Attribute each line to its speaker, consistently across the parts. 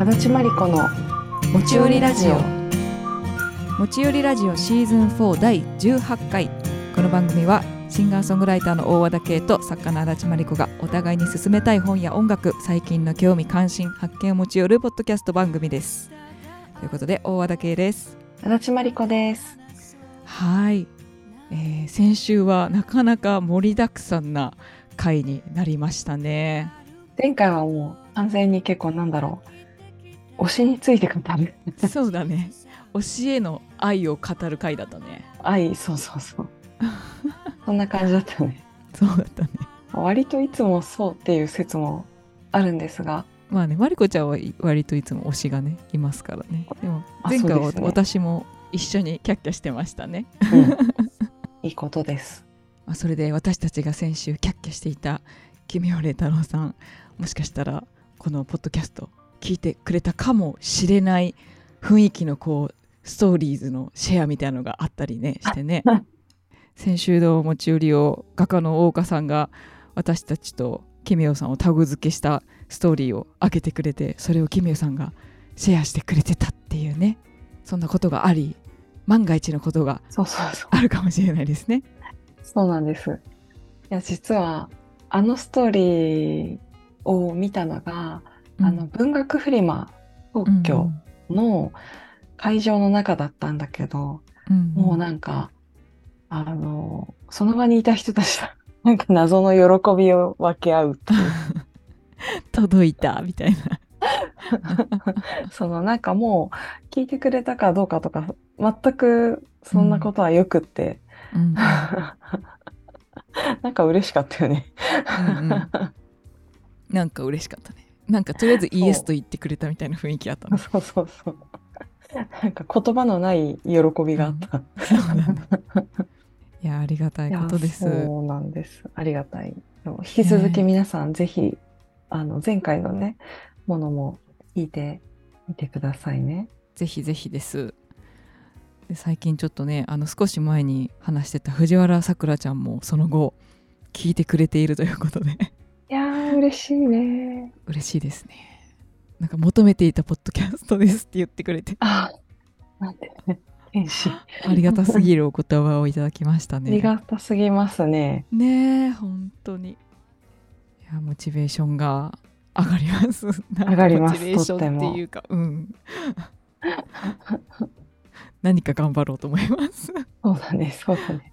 Speaker 1: 足立真理子の持ち寄りラジオ。
Speaker 2: 持ち寄りラジオシーズン4第18回この番組はシンガーソングライターの大和田圭と作家の足立真理子がお互いに進めたい本や音楽最近の興味関心発見を持ち寄るポッドキャスト番組です。ということで大和田圭です。
Speaker 1: 足立真理子です。
Speaker 2: はい、えー先週はなかなか盛りだくさんな回になりましたね。
Speaker 1: 前回はもう完全に結構なんだろう推しについて語る。
Speaker 2: そうだね。推しへの愛を語る回だったね。
Speaker 1: 愛そうそうそう。そんな感じだったね。
Speaker 2: そうだったね。
Speaker 1: 割といつもそうっていう説もあるんですが。
Speaker 2: まあねマリコちゃんは割といつも推しがねいますからね。でも
Speaker 1: あ
Speaker 2: 前回は
Speaker 1: ね。
Speaker 2: 私も一緒にキャッキャしてましたね。
Speaker 1: うん。いいことです。
Speaker 2: まあそれで私たちが先週キャッキャしていた木村礼太郎さんもしかしたらこのポッドキャスト聞いてくれたかもしれない雰囲気のこうストーリーズのシェアみたいなのがあったりねしてね。先週の持ち寄りを画家の大岡さんが私たちとキミヨさんをタグ付けしたストーリーを開けてくれてそれをキミヨさんがシェアしてくれてたっていうねそんなことがあり万が一のことが。あるかもしれないですね。
Speaker 1: そうなんです。いや実はあのストーリーを見たのが、あの文学フリマ東京の会場の中だったんだけど、
Speaker 2: うん。
Speaker 1: もうなんかあのその場にいた人たちが なんか謎の喜びを分け合うっていう。
Speaker 2: 届いたみたいな。
Speaker 1: そのなんかもう聞いてくれたかどうかとか全くそんなことはよくって、
Speaker 2: うん。
Speaker 1: なんか嬉しかったよね。
Speaker 2: うんうん。なんか嬉しかったね。なんかとりあえずイエスと言ってくれたみたいな雰囲気あったの。
Speaker 1: そうそうそう。なんか言葉のない喜びがあった。
Speaker 2: そうだね。いやありがたいことです。
Speaker 1: そうなんです。ありがたい。引き続き皆さん、ぜひあの前回のねものも聞いてみてくださいね。
Speaker 2: ぜひぜひです。で最近ちょっとねあの少し前に話してた藤原さくらちゃんもその後聞いてくれているということで
Speaker 1: いやー嬉しいね。
Speaker 2: 嬉しいですね。なんか求めていたポッドキャストですって言ってくれて
Speaker 1: あ、なんてね天使。
Speaker 2: ありがたすぎるお言葉をいただきましたね。
Speaker 1: ありがたすぎますね。
Speaker 2: ねえ本当にいやモチベーションが上がります
Speaker 1: 上がります
Speaker 2: モチベーションっていうかうん何か頑張ろうと思います、
Speaker 1: そうだね、そうだね。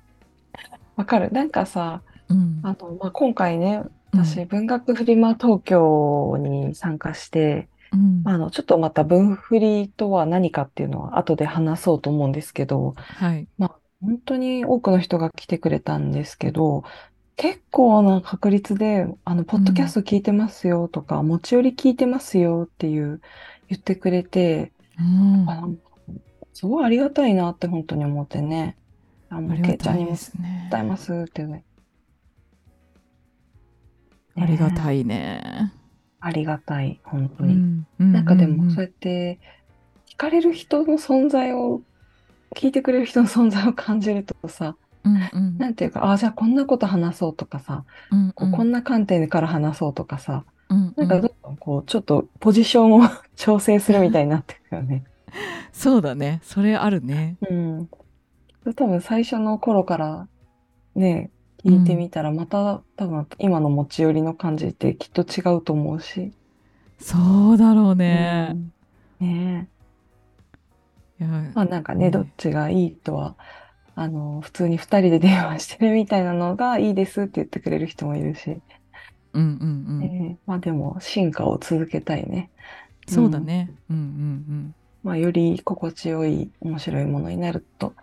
Speaker 1: わかる。なんかさ、
Speaker 2: うん
Speaker 1: あの、まあ、今回ね、私、文学フリマ東京に参加して、
Speaker 2: うん。
Speaker 1: まああの、ちょっとまた文フリとは何かっていうのは後で話そうと思うんですけど、
Speaker 2: はい。
Speaker 1: 本当に多くの人が来てくれたんですけど、結構な確率で、あの、ポッドキャスト聞いてますよとか、持ち寄り聞いてますよっていう言ってくれて、
Speaker 2: うん。
Speaker 1: あのすごいありがたいなって本当に思ってね。あ、もう、
Speaker 2: あり
Speaker 1: けいちゃんに伝えますってね。
Speaker 2: ありが
Speaker 1: い。
Speaker 2: たいね
Speaker 1: ありがたい、本当に。
Speaker 2: うん
Speaker 1: なんかでも、
Speaker 2: うん
Speaker 1: そうやって、聞かれる人の存在を、聞いてくれる人の存在を感じるとさ、
Speaker 2: うんうん
Speaker 1: なんていうか、あ、じゃあこんなこと話そうとかさ、
Speaker 2: うん
Speaker 1: こうこんな観点から話そうとかさ、
Speaker 2: うん
Speaker 1: なんかどんどんこう、ちょっとポジションを 調整するみたいになってくよね。
Speaker 2: そうだねそれあるね
Speaker 1: うん。多分最初の頃からね、聞いてみたら、また多分今の持ち寄りの感じってきっと違うと思うし。
Speaker 2: そうだろうね。
Speaker 1: う、ん。ね。
Speaker 2: いや
Speaker 1: まあなんかね、
Speaker 2: ね。
Speaker 1: どっちがいいとは、あの、普通に二人で電話してるみたいなのがいいですって言ってくれる人もいるし、
Speaker 2: うんうんうん、
Speaker 1: えーまあでも進化を続けたいね。
Speaker 2: そうだね。うんうん。
Speaker 1: まあより心地よい、面白いものになると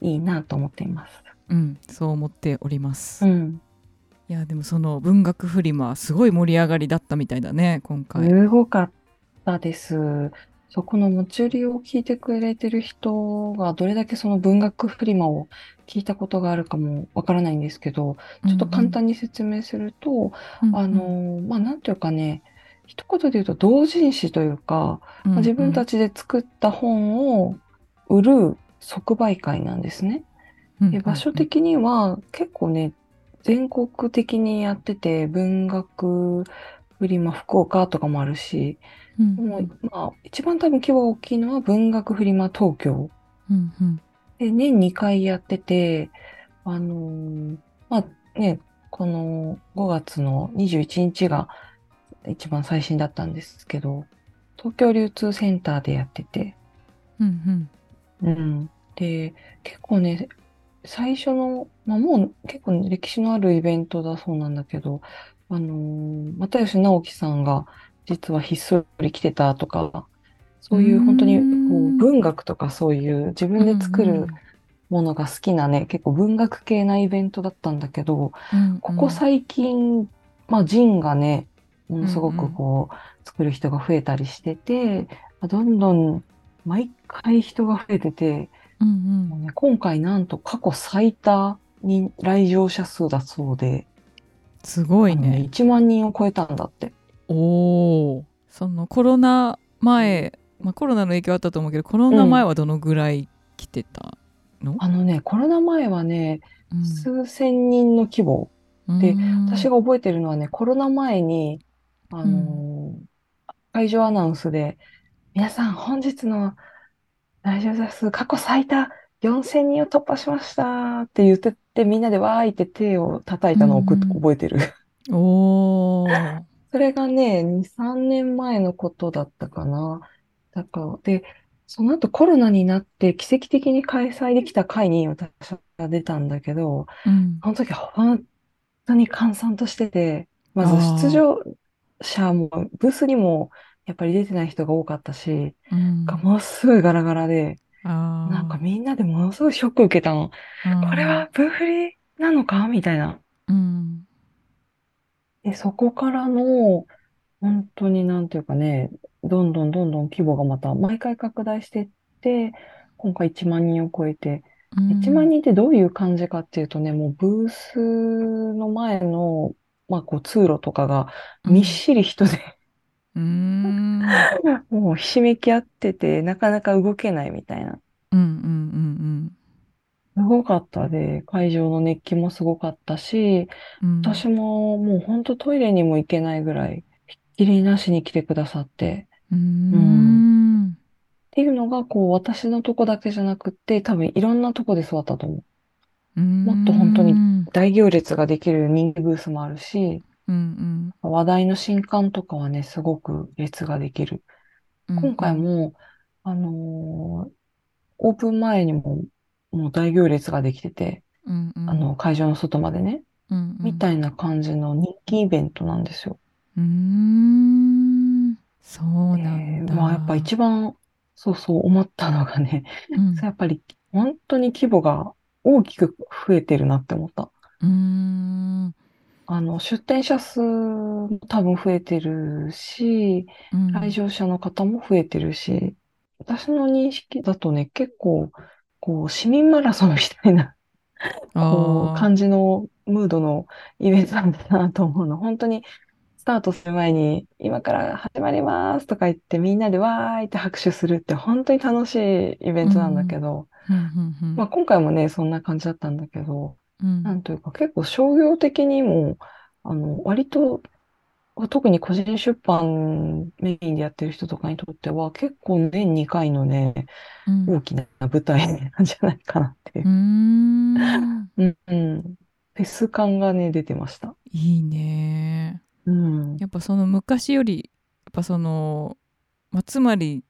Speaker 1: いいなと思っています。
Speaker 2: うんうんそう思っております、い
Speaker 1: うん。
Speaker 2: やでもその文学フリマすごい盛り上がりだったみたいだね今回、
Speaker 1: すごかったです。そこの持ち寄りを聞いてくれてる人がどれだけその文学フリマを聞いたことがあるかもわからないんですけど、ちょっと簡単に説明すると、
Speaker 2: うん
Speaker 1: あの、まあ、なんていうかね、一言で言うと同人誌というか、まあ自分た
Speaker 2: ち、
Speaker 1: ちで作った本を売る即売会なんですね。
Speaker 2: うん
Speaker 1: で場所的には結構ね、全国的にやってて、文学フフリマ福岡とかもあるし、
Speaker 2: うん
Speaker 1: もう、まあ、一番多分規模が大きいのは文学フリマ東京。
Speaker 2: うんうん。
Speaker 1: で、年2回やってて、あのーまあね、この5月の21日が一番最新だったんですけど、東京流通センターでやってて、
Speaker 2: うんうん。
Speaker 1: うん。で、結構ね、最初の、まあ、もう結構歴史のあるイベントだそうなんだけど、あのー又吉直樹さんが実はひっそり来てたとか、そういう本当にこ
Speaker 2: う
Speaker 1: 文学とかそういう自分で作るものが好きなね、結構文学系なイベントだったんだけど、
Speaker 2: うん。
Speaker 1: ここ最近、まあ、ジンがね、ものすごく
Speaker 2: うんうん。
Speaker 1: こう、作る人が増えたりしてて、まあどんどん毎回人が増えてて、
Speaker 2: うん
Speaker 1: もうね、今回なんと過去最多に来場者数だそうで、
Speaker 2: すごい
Speaker 1: ね
Speaker 2: ね。
Speaker 1: 1万人を超えたんだって。
Speaker 2: おお。そのコロナ前、まあコロナの影響あったと思うけど、コロナ前はどのぐらい来てたの？
Speaker 1: あのね、コロナ前はね、
Speaker 2: うん
Speaker 1: 数千人の規模。で
Speaker 2: うん
Speaker 1: 私が覚えてるのはね、コロナ前に、あのー会場アナウンスで、皆さん本日の来場者数過去最多4000人を突破しましたって言ってて、みんなでわーいって手を叩いたのを覚
Speaker 2: うんうん
Speaker 1: 覚えてる。
Speaker 2: おー
Speaker 1: それがね、2、3年前のことだったかな。だから、で、その後コロナになって奇跡的に開催できた会に私が出たんだけど、
Speaker 2: うん
Speaker 1: その時は本当に閑散としてて、まず出場者も、ブースにもやっぱり出てない人が多かったし、
Speaker 2: うん。
Speaker 1: がものすごいガラガラで、なんかみんなでものすごいショック受けたの。
Speaker 2: うん。
Speaker 1: これはブーフリなのかみたいな。
Speaker 2: うん。
Speaker 1: で、そこからの、本当になんていうかね、どんどんどんどん規模がまた毎回拡大していって、今回1万人を超えて、
Speaker 2: うん。
Speaker 1: 1万人ってどういう感じかっていうとね、もうブースの前の、まあこう通路とかがみっしり人で、
Speaker 2: うーん。
Speaker 1: もうひしめき合ってて、なかなか動けないみたいな。
Speaker 2: うんうん
Speaker 1: すごかったで、会場の熱気もすごかったし、
Speaker 2: うん。うん
Speaker 1: 私ももう本当トイレにも行けないぐらい、ひっきりなしに来てくださって、
Speaker 2: うーん。
Speaker 1: っていうのが、こう、私のとこだけじゃなくって、多分いろんなとこで座ったと思う。
Speaker 2: も
Speaker 1: っと本当に大行列ができる人気ブースもあるし、
Speaker 2: うん
Speaker 1: 話題の新刊とかはね、すごく列ができる。
Speaker 2: うん
Speaker 1: 今回も、あのーオープン前にも、もう大行列ができてて、
Speaker 2: うんうん。
Speaker 1: あの、会場の外までね、
Speaker 2: うんうん。
Speaker 1: みたいな感じの人気イベントなんですよ。
Speaker 2: うーん。そうな
Speaker 1: え
Speaker 2: んだ。
Speaker 1: ーまあやっぱ一番、そうそう思ったのがね、
Speaker 2: うん。
Speaker 1: やっぱり本当に規模が大きく増えてるなって思った。
Speaker 2: うーん
Speaker 1: あの、出店者数も多分増えてるし、
Speaker 2: うん。
Speaker 1: 来場者の方も増えてるし、私の認識だとね、結構、こう、市民マラソンみたいな、こう、感じのムードのイベントなんだなと思うの。本当に、スタートする前に、今から始まりますとか言って、みんなでわーいって拍手するって、本当に楽しいイベントなんだけど、
Speaker 2: うん。うん。うん。
Speaker 1: まあ今回もね、そん。な感じだったん。だけど、
Speaker 2: うん
Speaker 1: なんというか結構商業的にも、あの、割と、特に個人出版メインでやってる人とかにとっては、結構年2回のね、
Speaker 2: うん
Speaker 1: 大きな舞台なんじゃないかなっていう
Speaker 2: うー。ん
Speaker 1: うん、うん。フェス感がね、出てました。
Speaker 2: いいね
Speaker 1: うん。
Speaker 2: やっぱその昔よりやっぱその、まあ、つまり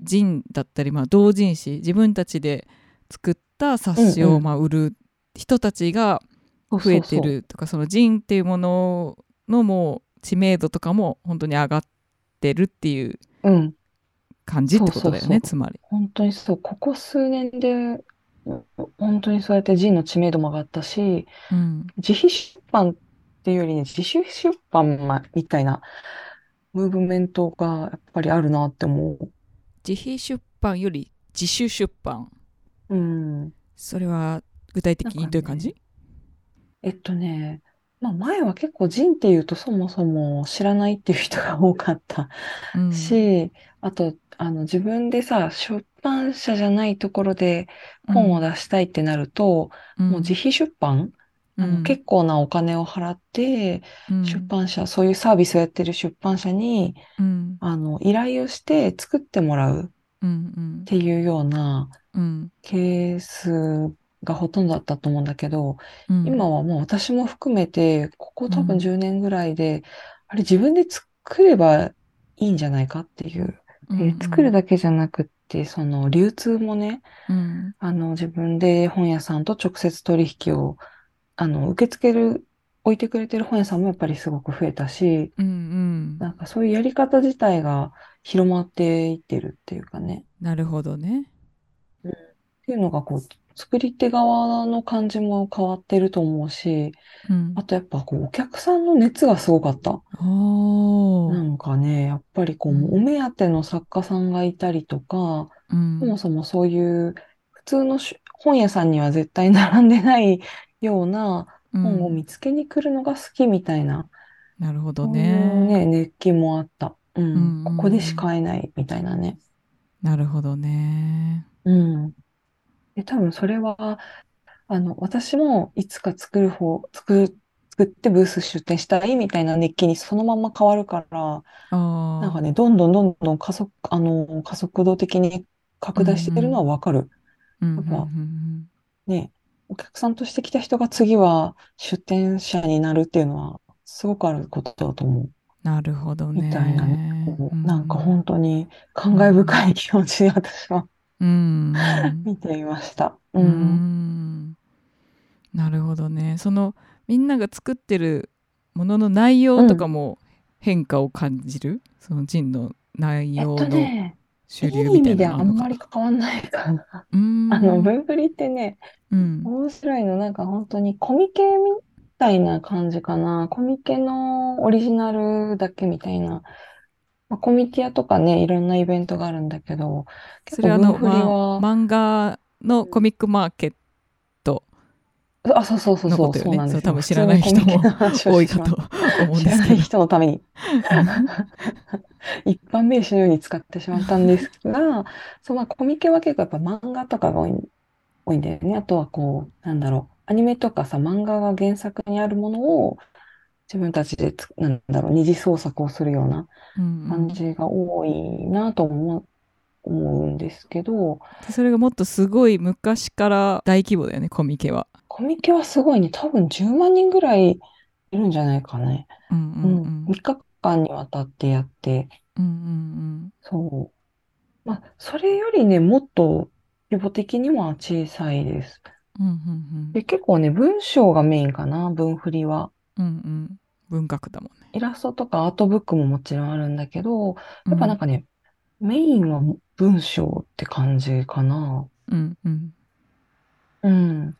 Speaker 2: 人だったり、まあ、同人誌自分たちで作った冊子をまあ売る人たちが増えてるとかその人っていうもののもう知名度とかも本当に上がってるっていう。感じってことだよね
Speaker 1: そうそうそう
Speaker 2: つまり。
Speaker 1: 本当にそう。ここ数年で、うん本当にそうやってジンの知名度も上がったし、
Speaker 2: うん
Speaker 1: 自費出版っていうよりね、自主出版まみたいなムーブメントがやっぱりあるなって思う。
Speaker 2: 自費出版より自主出版
Speaker 1: うん。
Speaker 2: それは具体的にどういう感じ、
Speaker 1: えっとね、まあ前は結構ジンっていうとそもそも知らないっていう人が多かった
Speaker 2: うん。
Speaker 1: し、あと、あの自分でさ、出版社じゃないところで本を出したいってなると、
Speaker 2: うん。
Speaker 1: もう自費出版？あの結構なお金を払って、出版社、そういうサービスをやってる出版社に、あの依頼をして作ってもらうっていうようなケースがほとんどだったと思うんだけど、今はもう私も含めて、ここ多分10年ぐらいで、あれ自分で作ればいいんじゃないかっていう。で作るだけじゃなくって、その流通もね、あの自分で本屋さんと直接取引をあの、受け付ける、置いてくれてる本屋さんもやっぱりすごく増えたし、
Speaker 2: うんうん、
Speaker 1: なんかそういうやり方自体が広まっていってるっていうかね。
Speaker 2: なるほどね。
Speaker 1: うん、っていうのがこう、作り手側の感じも変わってると思うし、うん、あとやっぱこうお客さんの熱がすごかった。なんかね、やっぱりこう、お目当ての作家さんがいたりとか、うん、そもそもそういう普通の本屋さんには絶対並んでないような本を見つけに来るのが好きみたいな、
Speaker 2: なるほど
Speaker 1: ね。ね、熱気もあった。うん、うん、ここでしか会えないみたいなね。
Speaker 2: なるほどね。
Speaker 1: うん。で、多分それは、あの、私もいつか作る方、作る、作ってブース出店したいみたいな熱気にそのまま変わるから、なんかね、どんどんどんどん加速、あの、加速度的に拡大してるのはわかる。
Speaker 2: うん、やっぱ、
Speaker 1: ね、お客さんとして来た人が次は出店者になるっていうのはすごくあることだと思う。
Speaker 2: なるほどね。
Speaker 1: みたいなね。うん、なんか本当に感慨深い気持ちで私は、うん、見ていました。うん、うん
Speaker 2: なるほどね。そのみんなが作ってるものの内容とかも変化を感じる、そのジンの内容の
Speaker 1: 主流みたいな、いい意味であんまり変わんないかな。あの文振りってね、うん、面白いの、なんか本当にコミケみたいな感じかな。コミケのオリジナルだけみたいな。まあ、コミティアとかね、いろんなイベントがあるんだけど、
Speaker 2: それはあの、まあ、漫画のコミックマーケット、
Speaker 1: あ、そうそうそうそう、そうなんです
Speaker 2: 多分知らない人も 多いかと思うんですけど。知らない
Speaker 1: 人のために。一般名詞のように使ってしまったんですが、そう、まあ、コミケは結構やっぱ漫画とかが多い多いんだよね。あとはこう、なんだろう、アニメとかさ、漫画が原作にあるものを自分たちでつ、なんだろう、二次創作をするような感じが多いなと思う。思うんですけど。
Speaker 2: それがもっとすごい昔から大規模だよねコミケは。
Speaker 1: コミケはすごいね。多分10万人ぐらいいるんじゃないかね、うんうんうん、3日間にわたってやって、
Speaker 2: うんうんうん、
Speaker 1: そう。まあそれよりねもっと規模的には小さいです。
Speaker 2: うんうんうん、
Speaker 1: で結構ね、文章がメインかな、文振りは。
Speaker 2: うんうん。文学だもんね。
Speaker 1: イラストとかアートブックももちろんあるんだけど、やっぱなんかね、うん、メインは文章って感じかな。
Speaker 2: うんうん。
Speaker 1: うん。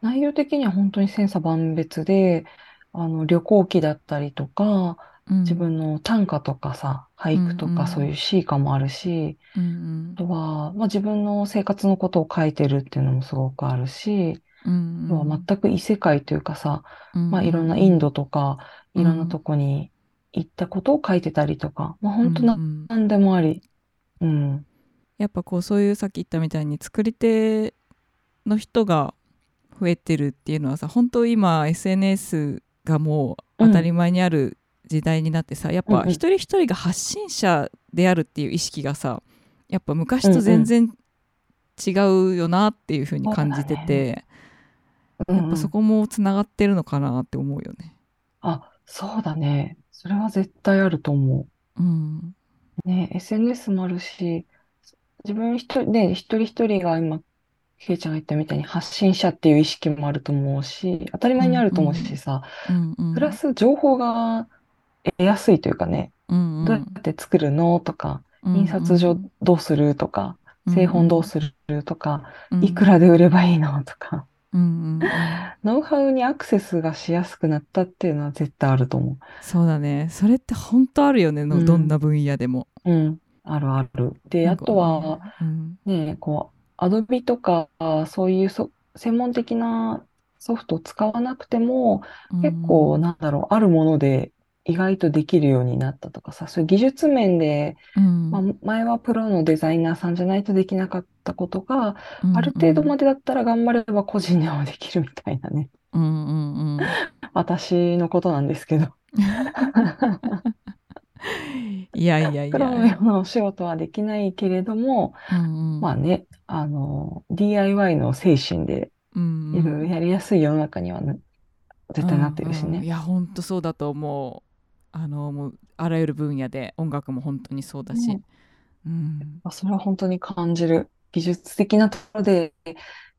Speaker 1: 内容的には本当に千差万別で、あの、旅行記だったりとか、自分の短歌とかさ、俳句とかそういう詩歌もあるし、
Speaker 2: うんうん、
Speaker 1: あとは、まあ、自分の生活のことを書いてるっていうのもすごくあるし、
Speaker 2: うんう
Speaker 1: ん、は全く異世界というかさ、まあ、いろんなインドとか、いろんなとこに行ったことを書いてたりとか、まあ、本当な、ん何でもあり、うん。
Speaker 2: やっぱこうそういうさっき言ったみたいに作り手の人が増えてるっていうのはさ本当今 SNS がもう当たり前にある時代になってさやっぱ一人一人が発信者であるっていう意識がさやっぱ昔と全然違うよなっていうふうに感じてて、うんうん、やっぱそこもつながってるのかなって思うよね。
Speaker 1: あそうだね。それは絶対あると思
Speaker 2: う。うん、
Speaker 1: ね SNS もあるし自分一人で一人一人が今けいちゃんが言ったみたいに発信者っていう意識もあると思うし当たり前にあると思うしさ、
Speaker 2: うんうん、
Speaker 1: プラス情報が得やすいというかね、
Speaker 2: うんうん、
Speaker 1: どうやって作るのとか、印刷所どうするとか、うんうん、製本どうするとか、うんうん、いくらで売ればいいのとか、
Speaker 2: うんうん
Speaker 1: ノウハウにアクセスがしやすくなったっていうのは絶対あると思う。
Speaker 2: そうだね。それって本当あるよね、のどんな分野でも。
Speaker 1: うん、あるある。で、あとは、ね、こう、アドビとか、そういうそ専門的なソフトを使わなくても、結構、なんだろう、あるもので意外とできるようになったとかさ、そういう技術面で、
Speaker 2: うん。
Speaker 1: まあ、前はプロのデザイナーさんじゃないとできなかったことが、
Speaker 2: うん
Speaker 1: ある程度までだったら頑張れば個人でもできるみたいなね。
Speaker 2: うんうんうん。
Speaker 1: 私のことなんですけど。
Speaker 2: いやいやい
Speaker 1: プロの
Speaker 2: や
Speaker 1: ようなお仕事はできないけれども、
Speaker 2: うんうん。
Speaker 1: まあね、あの、DIY の精神で
Speaker 2: うん
Speaker 1: いろいろやりやすい世の中にはね、絶対なってるしね。
Speaker 2: うんうん。いや本当そうだと思うあのもうあらゆる分野で音楽も本当にそうだし、
Speaker 1: ね。
Speaker 2: うん。
Speaker 1: まあそれは本当に感じる。技術的なところで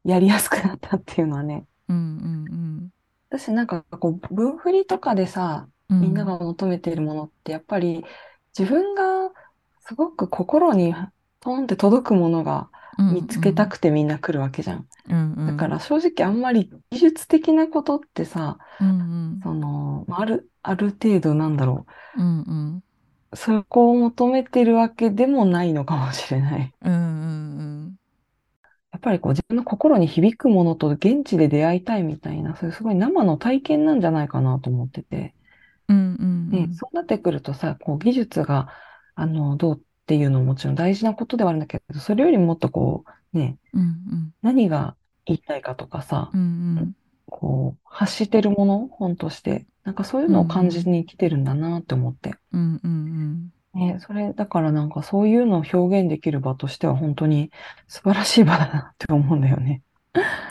Speaker 1: やりやすくなったっていうのはね。
Speaker 2: うんうん
Speaker 1: 私なんかこう、文振りとかでさ、
Speaker 2: うん。
Speaker 1: みんなが求めているものってやっぱり自分がすごく心にポンって届くものが見つけたくてみんな来るわけじゃん。
Speaker 2: うんうん。
Speaker 1: だから正直あんまり技術的なことってさ、
Speaker 2: うんうん。
Speaker 1: その、まあある、ある程度なんだろ
Speaker 2: うんうん
Speaker 1: う。そこを求めてるわけでもないのかもしれない。
Speaker 2: うんうん
Speaker 1: やっぱりこう自分の心に響くものと現地で出会いたいみたいな、そういうすごい生の体験なんじゃないかなと思ってて。
Speaker 2: うんうん
Speaker 1: ね、そうなってくるとさ、こう技術が、あの、どうっていうのももちろん大事なことではあるんだけど、それよりもっとこう、ね、
Speaker 2: うんうん
Speaker 1: 何が言いたいかとかさ
Speaker 2: う、ん
Speaker 1: こう、発してるもの、本として、なんかそういうのを感じに来てるんだなって思って。
Speaker 2: うんうん
Speaker 1: ね、それ、だからなんかそういうのを表現できる場としては本当に素晴らしい場だなって思うんだよね。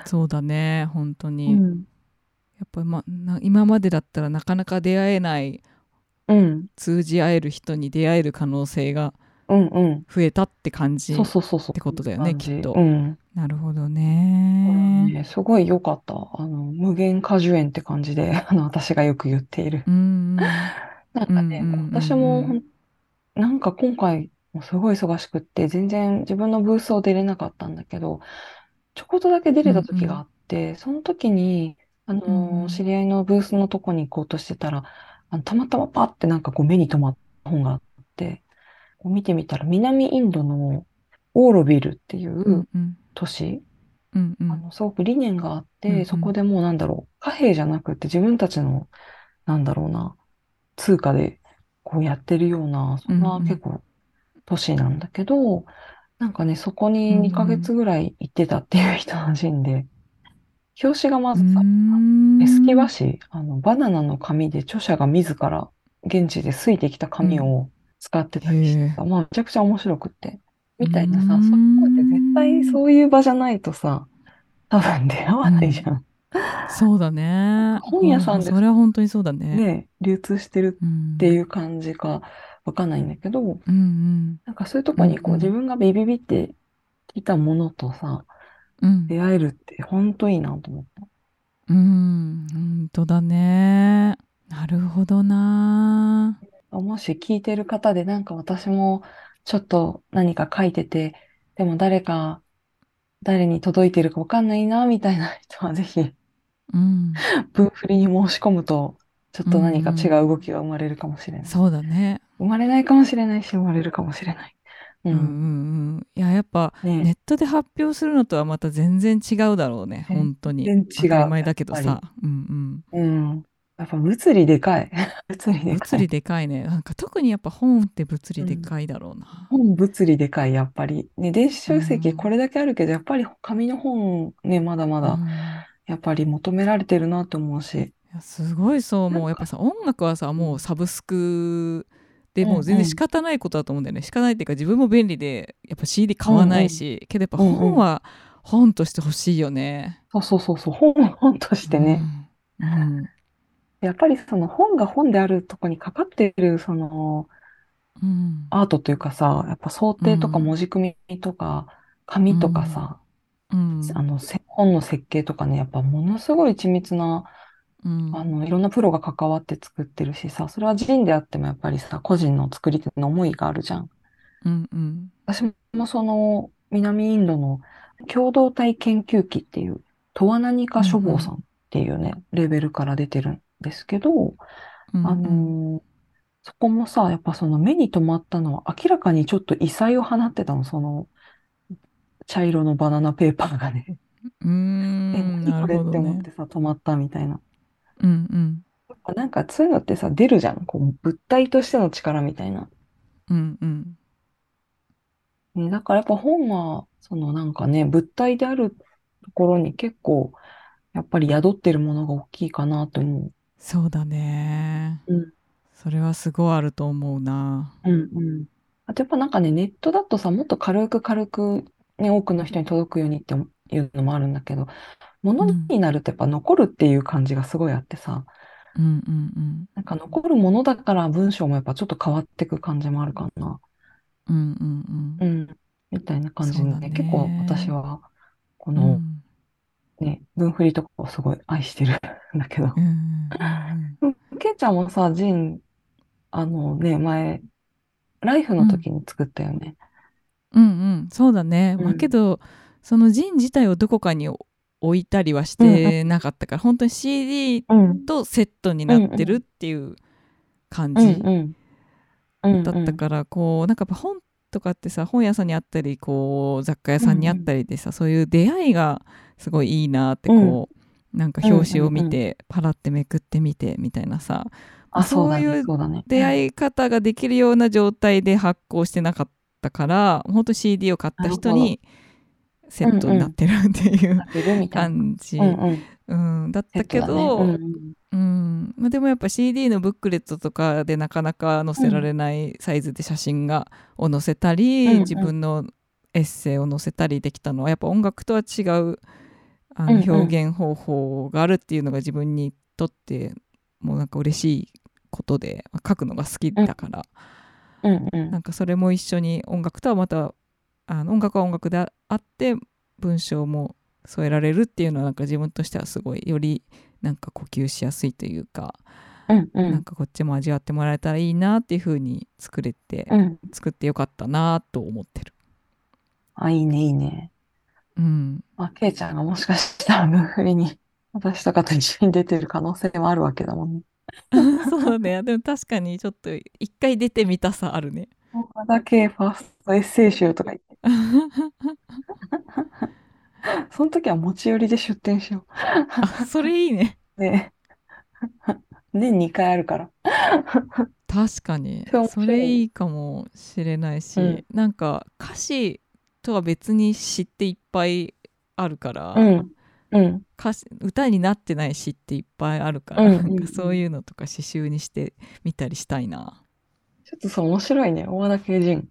Speaker 2: そうだね本当
Speaker 1: う
Speaker 2: に、や
Speaker 1: ん。
Speaker 2: っぱり、ま、な今までだったらなかなか出会えない
Speaker 1: うん。
Speaker 2: 通じ合える人に出会える可能性が
Speaker 1: うんうん。
Speaker 2: 増えたって感じ
Speaker 1: そうそうそうそう。
Speaker 2: ってことだよねきっと。
Speaker 1: うん。
Speaker 2: なるほどね。
Speaker 1: ね、すごい良かった。あの、無限果樹園って感じで、あの、私がよく言っている。
Speaker 2: うん
Speaker 1: なんかね、
Speaker 2: うんうんうんうん。
Speaker 1: 私もなんか今回、すごい忙しくって、全然自分のブースを出れなかったんだけど、ちょこっとだけ出れた時があって、その時に、あ
Speaker 2: うんうん。
Speaker 1: の、知り合いのブースのとこに行こうとしてたら、あのたまたまパッてなんかこう目に留まった本があって、見てみたら、南インドのオーロビルってい
Speaker 2: うん
Speaker 1: う
Speaker 2: うん。
Speaker 1: 都市、
Speaker 2: うんうん。
Speaker 1: あの、すごく理念があっ
Speaker 2: うんうん。
Speaker 1: て、そこでもうなんだろう、貨幣じゃなくて自分たちの、なんだろうな、通貨でこうやってるような、そんな
Speaker 2: うんうん。
Speaker 1: 結構都市なんだけど、なんかね、そこに
Speaker 2: うんうん。
Speaker 1: 2ヶ月ぐらい行ってたっていう人の陣で、表紙がまずさエスキ和紙、あの、バナナの紙で著者が自ら現地ですいてきた紙を使ってたりしてさ、まあめちゃくちゃ面白くって。みたいなさ、そういうのって絶対そういう場じゃないとさ、多分出会わないじゃん。
Speaker 2: そうだね。
Speaker 1: 本屋さんで
Speaker 2: うそれは本当にそうだね。
Speaker 1: ね、流通してる
Speaker 2: うん
Speaker 1: っていう感じかわかんないんだけど、
Speaker 2: うんうん。
Speaker 1: なんかそういうとこにこう
Speaker 2: うんうん。
Speaker 1: 自分がビビビってきたものとさ、
Speaker 2: うん。
Speaker 1: 出会えるって本当いいなと思った。
Speaker 2: うん。本当だね。なるほどな
Speaker 1: もし聞いてる方でなんか私もちょっと何か書いてて、でも誰か、誰に届いてるかわかんないな、みたいな人はぜひ、
Speaker 2: うん。
Speaker 1: 文振りに申し込むと、ちょっと何か違う動きが生まれるかもしれない。
Speaker 2: そうだね。
Speaker 1: 生まれないかもしれないし、生まれるかもしれない。う
Speaker 2: うんうんうん。いややっぱ
Speaker 1: ね。
Speaker 2: ネットで発表するのとはまた全然違うだろうね
Speaker 1: 全
Speaker 2: 本当に。
Speaker 1: 全然違う
Speaker 2: 当たり前だけど
Speaker 1: やっ
Speaker 2: さうん。
Speaker 1: うん。やっぱ物理でかい。物理
Speaker 2: うん
Speaker 1: でかい。
Speaker 2: 物理でかいね。なんか特にやっぱ本って物理でかいだろうな、
Speaker 1: 本物理でかい、やっぱり。ね、電子書籍
Speaker 2: うん。
Speaker 1: これだけあるけど、やっぱり紙の本ね、まだまだ、
Speaker 2: うん。
Speaker 1: やっぱり求められてるなと思うし。
Speaker 2: すごいそうもうやっぱさ音楽はさもうサブスクで
Speaker 1: うん
Speaker 2: もう全然仕方ないことだと思うんだよね、仕方ないっていうか自分も便利でやっぱ CD 買わないし、けどやっぱ本は本として欲しいよね。
Speaker 1: そうそうそうそう、本を本としてね。
Speaker 2: うん、うん
Speaker 1: やっぱりその本が本であるとこにかかってるその
Speaker 2: うん。
Speaker 1: アートというかさ、やっぱ想定とか
Speaker 2: うん
Speaker 1: 文字組みとか紙とかさ、
Speaker 2: うん。
Speaker 1: あのせ本の設計とかね、やっぱものすごい緻密な、
Speaker 2: うん。
Speaker 1: あの、いろんなプロが関わって作ってるしさ、それは人であってもやっぱりさ、個人の作り手の思いがあるじゃん。
Speaker 2: うんうん。
Speaker 1: 私もその南インドの共同体研究機っていう、トワナニカ書房さんっていうね、レベルから出てるんですけど、
Speaker 2: うん
Speaker 1: あのーそこもさ、やっぱその目に留まったのは明らかにちょっと異彩を放ってたの、その茶色のバナナペーパーがね。
Speaker 2: うん
Speaker 1: 何これっ。て思ってさ、止まったみたいな。
Speaker 2: うんうん
Speaker 1: なんかそういうのってさ、出るじゃん。こう物体としての力みたいな。
Speaker 2: うんうん
Speaker 1: ね、だからやっぱ本は、そのなんかね、物体であるところに結構、やっぱり宿ってるものが大きいかなと思
Speaker 2: そうだね
Speaker 1: う。うん。
Speaker 2: それはすごいあると思うな
Speaker 1: うんうん。あとやっぱなんかね、ネットだとさ、もっと軽く軽くね、多くの人に届くようにっていうのもあるんだけど、ものになるとやっぱ残るっていう感じがすごいあってさ、
Speaker 2: うんうん
Speaker 1: なんか残るものだから文章もやっぱちょっと変わってく感じもあるかな。
Speaker 2: うんうんうん
Speaker 1: うん。みたいな感じで、
Speaker 2: ね
Speaker 1: 結構私は、こ
Speaker 2: うん
Speaker 1: のね、文振りとかをすごい愛してるんだけど
Speaker 2: う。んうんうん
Speaker 1: ケイちゃんもさ、ジン、あのね、前、ライフの時に作ったよね。
Speaker 2: うんうんそうだね、まあ
Speaker 1: うん
Speaker 2: けどそのジン自体をどこかに置いたりはしてなかったから、本当に CD
Speaker 1: うん。
Speaker 2: とセットになってるっていう感
Speaker 1: うん
Speaker 2: じ
Speaker 1: うん。うん
Speaker 2: だったからこうなんかやっぱ本とかってさ本屋さんにあったりこう雑貨屋さんにあったりでさ、そういう出会いがすごいいいなってこう、なんか表紙を見て、パラってめくってみてみたいなさ。
Speaker 1: あ、そう
Speaker 2: いう。出会い方ができるような状態で発行してなかったから本当 CD を買った人にセットになってるっていう。感じ、
Speaker 1: うんうん。
Speaker 2: うん、だったけど、
Speaker 1: だね。うん
Speaker 2: うん。まあ、でもやっぱ CD のブックレットとかでなかなか載せられないサイズで写真がを載せたり、
Speaker 1: うんうん。
Speaker 2: 自分のエッセイを載せたりできたのはやっぱ音楽とは違うあの表現方法があるっていうのが自分にとってもうなんか嬉しいことでまあ書くのが好きだから、
Speaker 1: うんうん
Speaker 2: なんかそれも一緒に音楽とはまたあの音楽は音楽であって文章も添えられるっていうのはなんか自分としてはすごいよりなんか呼吸しやすいというか、
Speaker 1: うんうん
Speaker 2: なんかこっちも味わってもらえたらいいなっていう風に作れて、
Speaker 1: うん。
Speaker 2: 作ってよかったなと思ってる。
Speaker 1: あ、いいね、いいね。
Speaker 2: うん、
Speaker 1: まあ、ケイちゃんがもしかしたら文振りに私とかと一緒に出てる可能性もあるわけだもんね。
Speaker 2: そうねでも確かにちょっと一回出てみたさあるね。
Speaker 1: 岡田圭ファーストエッセイ集とか言って、その時は持ち寄りで出展しよ
Speaker 2: あそれいいね。
Speaker 1: う。ね年2回あるから。
Speaker 2: 確かに
Speaker 1: そ
Speaker 2: れいいかもしれないし、
Speaker 1: うん
Speaker 2: なんか歌詞とは別に詩っていっぱいあるから、
Speaker 1: うん。うん。
Speaker 2: 歌詞歌になってない詩っていっぱいあるから、
Speaker 1: うんうんうん
Speaker 2: なんかそういうのとか詩集にしてみたりしたいな。
Speaker 1: ちょっとそう面白いね。大和田圭人。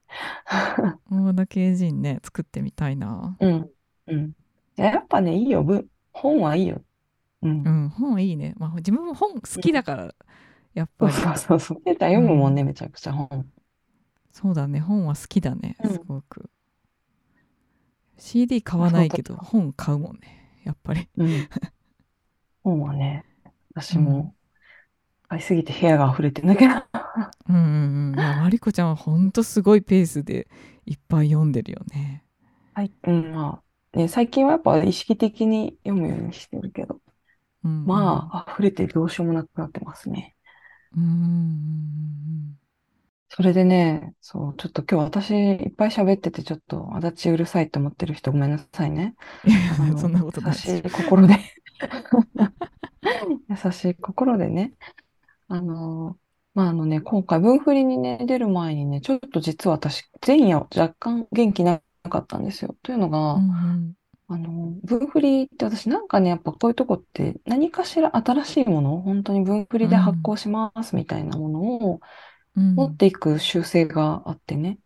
Speaker 2: 大田慶人ね作ってみたいな。
Speaker 1: うん。うん。いややっぱね、いいよ。文本はいいよ。うん
Speaker 2: う。ん本いいね。まあ自分も本好きだからやっぱり
Speaker 1: そうそうそうそう。読むもんね、めちゃくちゃ本。
Speaker 2: そうだね本は好きだね
Speaker 1: うん
Speaker 2: すごく。CD 買わないけど本買うもんねやっぱり。
Speaker 1: うん。本はね、私も買いすぎて部屋が溢れてんだけど。
Speaker 2: うんうんうん。いやマリコちゃんはほんとすごいペースでいっぱい読んでるよね。
Speaker 1: はい。うん、まあ、ね、最近はやっぱ意識的に読むようにしてるけど、
Speaker 2: うんうん、
Speaker 1: まあ、溢れてどうしようもなくなってますね。
Speaker 2: うん
Speaker 1: それでね、そう、ちょっと今日私いっぱい喋ってて、ちょっと足立うるさいって思ってる人ごめんなさいね。
Speaker 2: うん。いやいやそんなことない
Speaker 1: 優しい心で 優しい心でね。あの、まあ、あのね、今回文振りにね、出る前にね、ちょっと実は私、前夜若干元気なかったんですよ。というのが、
Speaker 2: うんうん
Speaker 1: あの、文振りって私なんかね、やっぱこういうとこって何かしら新しいものを本当に文振りで発行しますみたいなものを
Speaker 2: うん
Speaker 1: 持っていく習性があってね。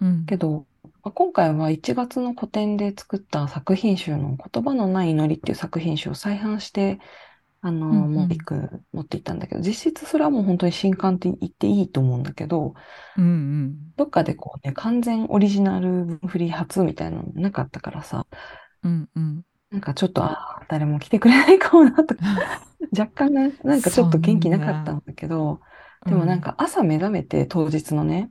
Speaker 2: うん。
Speaker 1: けど、まあ今回は1月の個展で作った作品集の言葉のない祈りっていう作品集を再販して、あの、
Speaker 2: うんうん。
Speaker 1: 持っていく、持っていったんだけど、実質それはもう本当に新刊って言っていいと思うんだけど、
Speaker 2: うんうん。
Speaker 1: どっかでこうね、完全オリジナル文振り初みたいなのなかったからさ、
Speaker 2: うんうん。
Speaker 1: なんかちょっと、ああ、誰も来てくれないかもなとか、若干ね、なんかちょっと元気なかったんだけど、でもなんか朝目覚めて当日のね、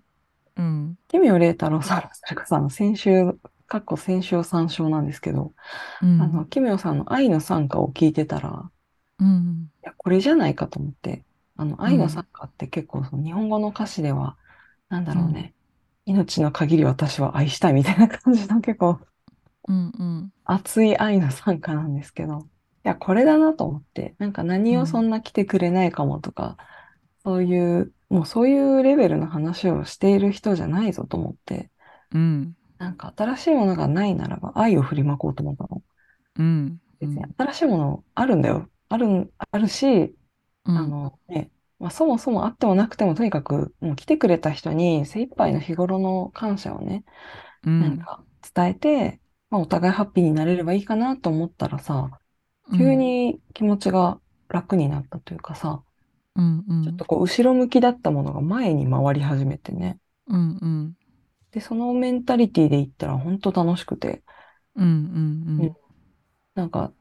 Speaker 2: うん。
Speaker 1: 奇妙麗太郎さん、それこそあの先週、かっこ先週参照なんですけど、
Speaker 2: うん。
Speaker 1: あの、奇妙さんの愛の賛歌を聞いてたら、
Speaker 2: うん。
Speaker 1: いや、これじゃないかと思って、あの、愛の賛歌って結構その日本語の歌詞では、なんだろうね、命の限り私は愛したいみたいな感じの結構
Speaker 2: うんうん。
Speaker 1: 熱い愛の賛歌なんですけど、や、これだなと思って、なんか何をそ
Speaker 2: うん
Speaker 1: んな来てくれないかもとか、そういう、もうそういうレベルの話をしている人じゃないぞと思って、
Speaker 2: うん。
Speaker 1: なんか新しいものがないならば愛を振りまこうと思ったの。
Speaker 2: うん。う
Speaker 1: 別に
Speaker 2: ん。
Speaker 1: 新しいものあるんだよ。あるん、あるし、あ
Speaker 2: うん。
Speaker 1: のね、まあ、そもそもあってもなくても、とにかくもう来てくれた人に精一杯の日頃の感謝をね、
Speaker 2: うん。
Speaker 1: なんか伝えて、まあ、お互いハッピーになれればいいかなと思ったらさ、急
Speaker 2: うん。
Speaker 1: に気持ちが楽になったというかさ、
Speaker 2: うんうん
Speaker 1: ちょっとこう後ろ向きだったものが前に回り始めてね。
Speaker 2: うんうん
Speaker 1: で、そのメンタリティで言ったら本当楽しくて、
Speaker 2: うんうん
Speaker 1: なんか、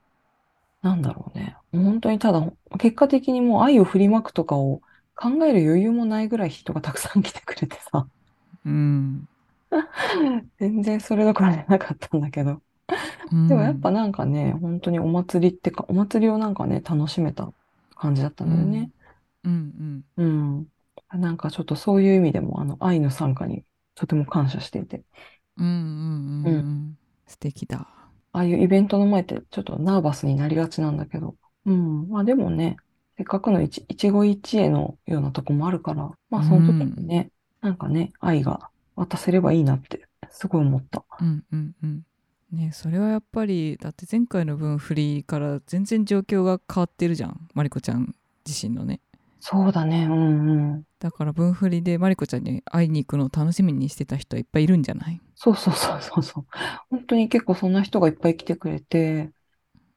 Speaker 1: なんだろうね。本当にただ、結果的にもう愛を振りまくとかを考える余裕もないぐらい人がたくさん来てくれてさ、
Speaker 2: うん
Speaker 1: 全然それどころじゃなかったんだけど。
Speaker 2: うん
Speaker 1: でもやっぱなんかね、本当にお祭りってか、お祭りをなんかね、楽しめた感じだったんだよね。
Speaker 2: うんうん
Speaker 1: うん。なんかちょっとそういう意味でも、あの、愛の参加にとても感謝していて。
Speaker 2: うんうんうん
Speaker 1: う
Speaker 2: うんん素敵だ
Speaker 1: ああいうイベントの前ってちょっとナーバスになりがちなんだけど。うん。まあでもね、せっかくの一一期一会のようなとこもあるから、まあその時にね、なんかね、愛が渡せればいいなって、すごい思った。
Speaker 2: うんうんうんねそれはやっぱりだって前回の分振りから全然状況が変わってるじゃんマリコちゃん自身のね
Speaker 1: そうだね、うんうん。
Speaker 2: だから分振りでマリコちゃんに会いに行くのを楽しみにしてた人はいっぱいいるんじゃない？
Speaker 1: そうそうそうそうそう。本当に結構そんな人がいっぱい来てくれて、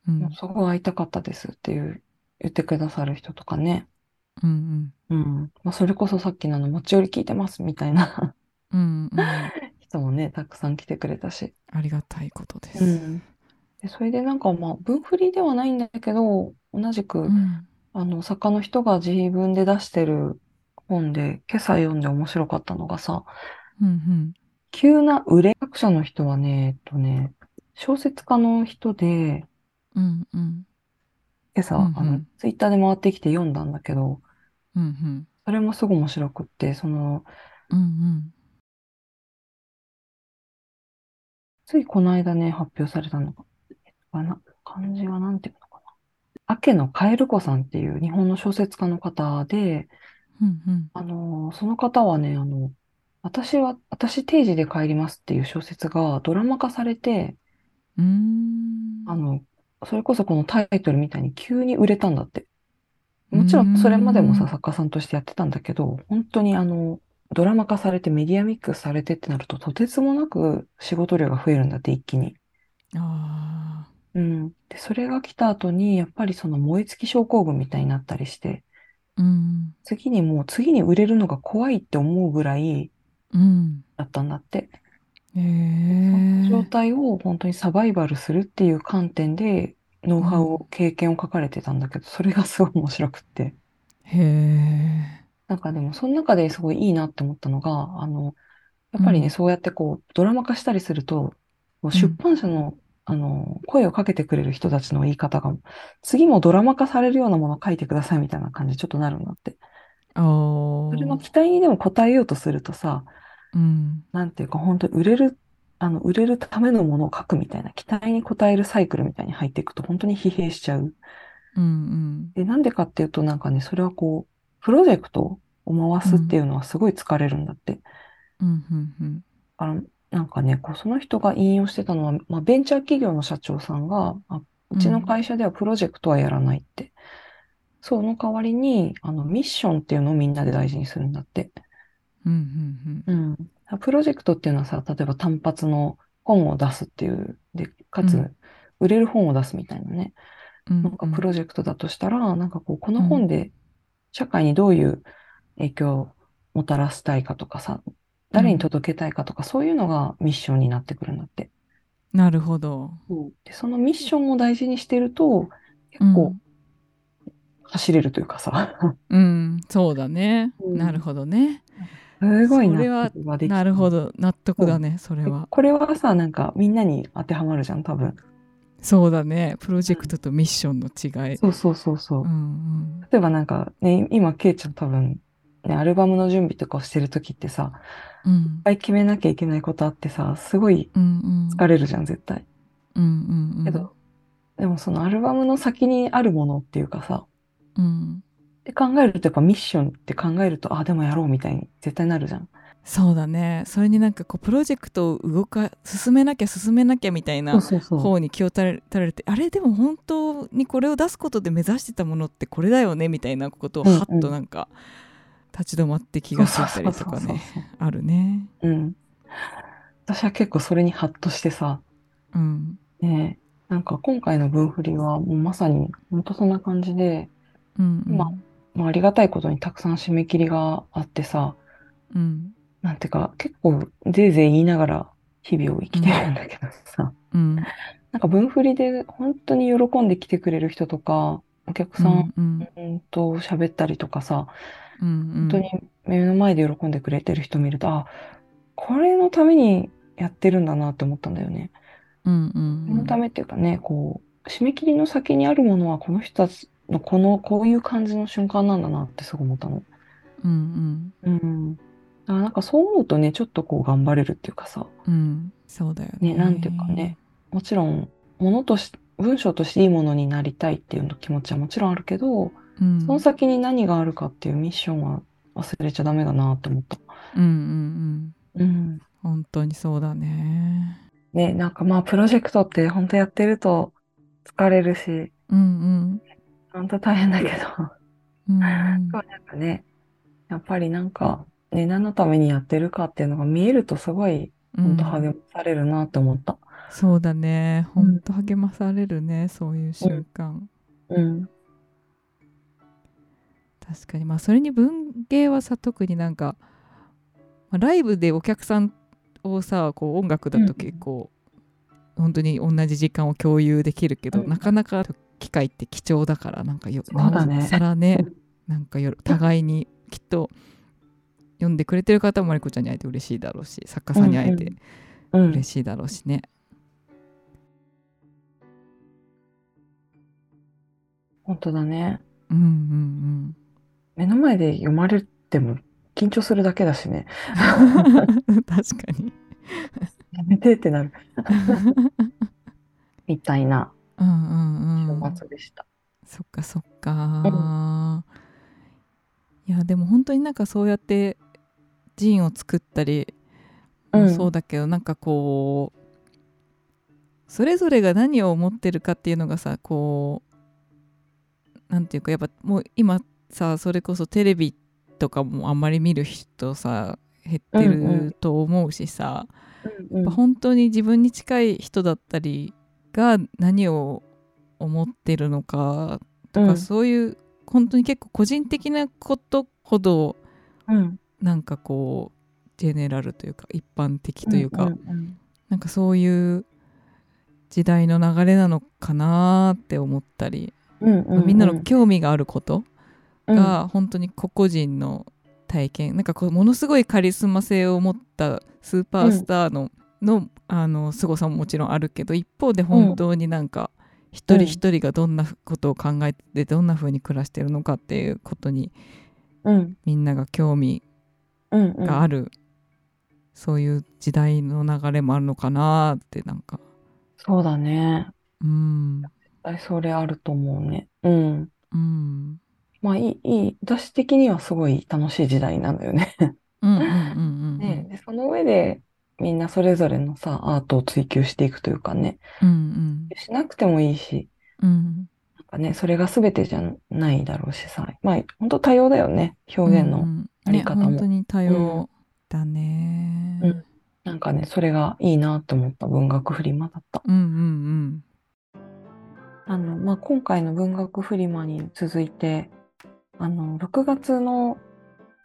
Speaker 2: うん
Speaker 1: もうすごい会いたかったですっていう、言ってくださる人とかね。
Speaker 2: うん
Speaker 1: うん。まあそれこそさっきのあの、持ち寄り聞いてますみたいな
Speaker 2: うんうんうん
Speaker 1: 人もね、たくさん来てくれたし。
Speaker 2: ありがたいことです
Speaker 1: うん。で、それでなんかまあ、文振りではないんだけど、同じく、
Speaker 2: うん
Speaker 1: あの、作家の人が自分で出してる本で、今朝読んで面白かったのがさ、
Speaker 2: うん
Speaker 1: 急な売れ作者の人はね、えっとね、小説家の人で、
Speaker 2: うんうん。
Speaker 1: 今朝、
Speaker 2: うんうん。
Speaker 1: あの、ツイッターで回ってきて読んだんだけど、
Speaker 2: うんうん。
Speaker 1: それもすごい面白くって、その、
Speaker 2: うんうん。
Speaker 1: ついこの間ね、発表されたのが、えっとかな、漢字はなんていうの？明野カエル子さんっていう日本の小説家の方で、
Speaker 2: うんうん
Speaker 1: あのーその方はね、あの、私は、私定時で帰りますっていう小説がドラマ化されて、
Speaker 2: うーん
Speaker 1: あの、それこそこのタイトルみたいに急に売れたんだって。もちろんそれまでもさ、作家さんとしてやってたんだけど、本当にあの、ドラマ化されてメディアミックスされてってなると、とてつもなく仕事量が増えるんだって、一気に。
Speaker 2: あ
Speaker 1: うん。で、それが来た後に、やっぱりその燃え尽き症候群みたいになったりして、
Speaker 2: ーうん。
Speaker 1: 次にもう、次に売れるのが怖いって思うぐらい
Speaker 2: うん。
Speaker 1: だったんだって。
Speaker 2: へ
Speaker 1: その状
Speaker 2: え
Speaker 1: 態を本当にサバイバルするっていう観点で、ノウハウを、経験を書かれてたんだけど、それがすごい面白くって。
Speaker 2: へえ
Speaker 1: なんかでも、その中ですごいいいなって思ったのが、あの、やっぱりね、
Speaker 2: うん。
Speaker 1: そうやってこう、ドラマ化したりすると、こう出版社の、あの、声をかけてくれる人たちの言い方が、次もドラマ化されるようなものを書いてくださいみたいな感じにちょっとなるんだって。
Speaker 2: あ
Speaker 1: それの
Speaker 2: ー
Speaker 1: 期待にでも応えようとするとさ、
Speaker 2: うん。
Speaker 1: なんていうか、本当に売れる、あの、売れるためのものを書くみたいな、期待に応えるサイクルみたいに入っていくと、本当に疲弊しちゃう。
Speaker 2: うん
Speaker 1: で、なんでかっていうと、なんかね、それはこう、プロジェクトを回すっていうのはすごい疲れるんだって。
Speaker 2: うん。うん。うん。
Speaker 1: あの、なんかね、こう、その人が引用してたのは、まあ、ベンチャー企業の社長さんが、あうちの会社ではプロジェクトはやらないって。その代わりに、あの、ミッションっていうのをみんなで大事にするんだって。
Speaker 2: うんうん
Speaker 1: うん。プロジェクトっていうのはさ、例えば単発の本を出すっていう、で、かつ
Speaker 2: うん、
Speaker 1: 売れる本を出すみたいなね。
Speaker 2: うん
Speaker 1: なんかプロジェクトだとしたら、なんかこう、この本で社会にどういう影響をもたらしたいかとかさ、誰に届けたいかとか、そういうのがミッションになってくるんだって。
Speaker 2: なるほど。
Speaker 1: で、そのミッションを大事にしてると、結構
Speaker 2: うん。
Speaker 1: 走れるというかさ、
Speaker 2: うん。そうだね。
Speaker 1: うん。
Speaker 2: なるほどね。
Speaker 1: すごい
Speaker 2: それは
Speaker 1: 納得ができた。
Speaker 2: なるほど。納得だねそれ
Speaker 1: で
Speaker 2: は
Speaker 1: これはさ、なんかみんなに当てはまるじゃん、多分。
Speaker 2: そうだね。プロジェクトとミッションの違い。
Speaker 1: そうそうそうそう。
Speaker 2: う。ん。
Speaker 1: 例えばなんかね、今、ケイちゃん多分、ね、アルバムの準備とかをしてるときってさ、
Speaker 2: うん
Speaker 1: いっぱい決めなきゃいけないことあってさ、すごい
Speaker 2: うんうん
Speaker 1: 疲れるじゃん、絶対。
Speaker 2: うんうんうん
Speaker 1: けど、でもそのアルバムの先にあるものっていうかさ、
Speaker 2: うん
Speaker 1: って考えるとやっぱミッションって考えると、あ、でもやろうみたいに絶対なるじゃん。
Speaker 2: そうだねそれになんかこうプロジェクトを動か進めなきゃ進めなきゃみたいな。方に気を取られ取られてあれでも本当にこれを出すことで目指してたものってこれだよねみたいなことを
Speaker 1: うんうん
Speaker 2: はっとなんか立ち止まって気がついたりとかね あるね。
Speaker 1: うん。私は結構それにハッとしてさ、
Speaker 2: うん。
Speaker 1: ねえ、なんか今回の分振りはもうまさに本当そんな感じで、
Speaker 2: うんうん。
Speaker 1: まあまあ、ありがたいことにたくさん締め切りがあってさ、
Speaker 2: うん。
Speaker 1: なんていうか結構ぜいぜい言いながら日々を生きてるんだけどさ、
Speaker 2: うん。
Speaker 1: なんか分振りで本当に喜んで来てくれる人とか、お客さん。と喋ったりとかさ、
Speaker 2: うん
Speaker 1: 本当に目の前で喜んでくれてる人見ると、あ、これのためにやってるんだなって思ったんだよね。
Speaker 2: うんうん
Speaker 1: そのためっていうかね、こう、締め切りの先にあるものはこの人たちのこの、こういう感じの瞬間なんだなってすごい思ったの。
Speaker 2: うんうん
Speaker 1: うん。なんかそう思うとね、ちょっとこう頑張れるっていうかさ、
Speaker 2: うんそうだよね
Speaker 1: ね、なんていうかね、もちろん、ものとし、文章としていいものになりたいっていうの気持ちはもちろんあるけど、
Speaker 2: うん。
Speaker 1: その先に何があるかっていうミッションは忘れちゃダメだなって思った。
Speaker 2: うんうんうん。
Speaker 1: うん。
Speaker 2: 本当にそうだね。
Speaker 1: ね、なんかまあプロジェクトって本当やってると疲れるし、
Speaker 2: うん
Speaker 1: 本当大変だけど、
Speaker 2: うんうん。
Speaker 1: なんかね、やっぱりなんか、ね、何のためにやってるかっていうのが見えるとすごい、
Speaker 2: うん
Speaker 1: 本当励まされるなって思った。
Speaker 2: そうだね。
Speaker 1: うん。
Speaker 2: 本当励まされるねそういう瞬間。
Speaker 1: うん。
Speaker 2: 確かにまあそれに文芸はさ特になんか、まあライブでお客さんをさこう音楽だと結構、本当に同じ時間を共有できるけど、
Speaker 1: うん
Speaker 2: なかなか機会って貴重だからなんかよなおさらねなんかよ互いにきっと読んでくれてる方もマリコちゃんに会えて嬉しいだろうし作家さんに会えて
Speaker 1: うん。
Speaker 2: 嬉しいだろうしね。
Speaker 1: 本当だね。
Speaker 2: うんうん
Speaker 1: 目の前で読まれても緊張するだけだしね。
Speaker 2: うん、確かに。
Speaker 1: やめてってなる。みたいな
Speaker 2: うんうんうん。
Speaker 1: 週末でした。
Speaker 2: そっかそっか、いやでも本当になんかそうやってジーンを作ったりもそうだけど、なんかこうそれぞれが何を思ってるかっていうのがさこうなんていうかやっぱもう今さそれこそテレビとかもあんまり見る人さ減って
Speaker 1: うんうん。
Speaker 2: ると思うしさ、
Speaker 1: うん
Speaker 2: やっぱ本当に自分に近い人だったりが何を思ってるのかとか、
Speaker 1: うん。
Speaker 2: そういう本当に結構個人的なことほど
Speaker 1: うん。
Speaker 2: なんかこうジェネラルというか一般的というか、
Speaker 1: んん
Speaker 2: なんかそういう時代の流れなのかなって思ったり、
Speaker 1: うんうんうん。
Speaker 2: みんなの興味があること
Speaker 1: うん
Speaker 2: が本当に個々人の体験なんかこうものすごいカリスマ性を持ったスーパースターの,、のあの凄さももちろんあるけど一方で本当になんか一人一人がどんなことを考えてどんな風に暮らしてるのかっていうことに
Speaker 1: うん
Speaker 2: みんなが興味
Speaker 1: うんうん
Speaker 2: がある、そういう時代の流れもあるのかなってなんか
Speaker 1: そうだね。
Speaker 2: うん
Speaker 1: それあると思うね。うん。
Speaker 2: うん
Speaker 1: まあいい、いい。私的にはすごい楽しい時代なんだよね。
Speaker 2: うんうんうんうん
Speaker 1: ね、で、その上でみんなそれぞれのさ、アートを追求していくというかね、
Speaker 2: うんうん。
Speaker 1: しなくてもいいし、
Speaker 2: うん。
Speaker 1: なんかね、それが全てじゃないだろうしさ、まあ、本当多様だよね、表現の。
Speaker 2: うんうん。
Speaker 1: あり方も。
Speaker 2: ね、本当に多様だね、
Speaker 1: うん。なんかね、それがいいなって思った文学フリマだった。
Speaker 2: うんうん。
Speaker 1: あの、まあ、今回の文学フリマに続いて、あの、6月の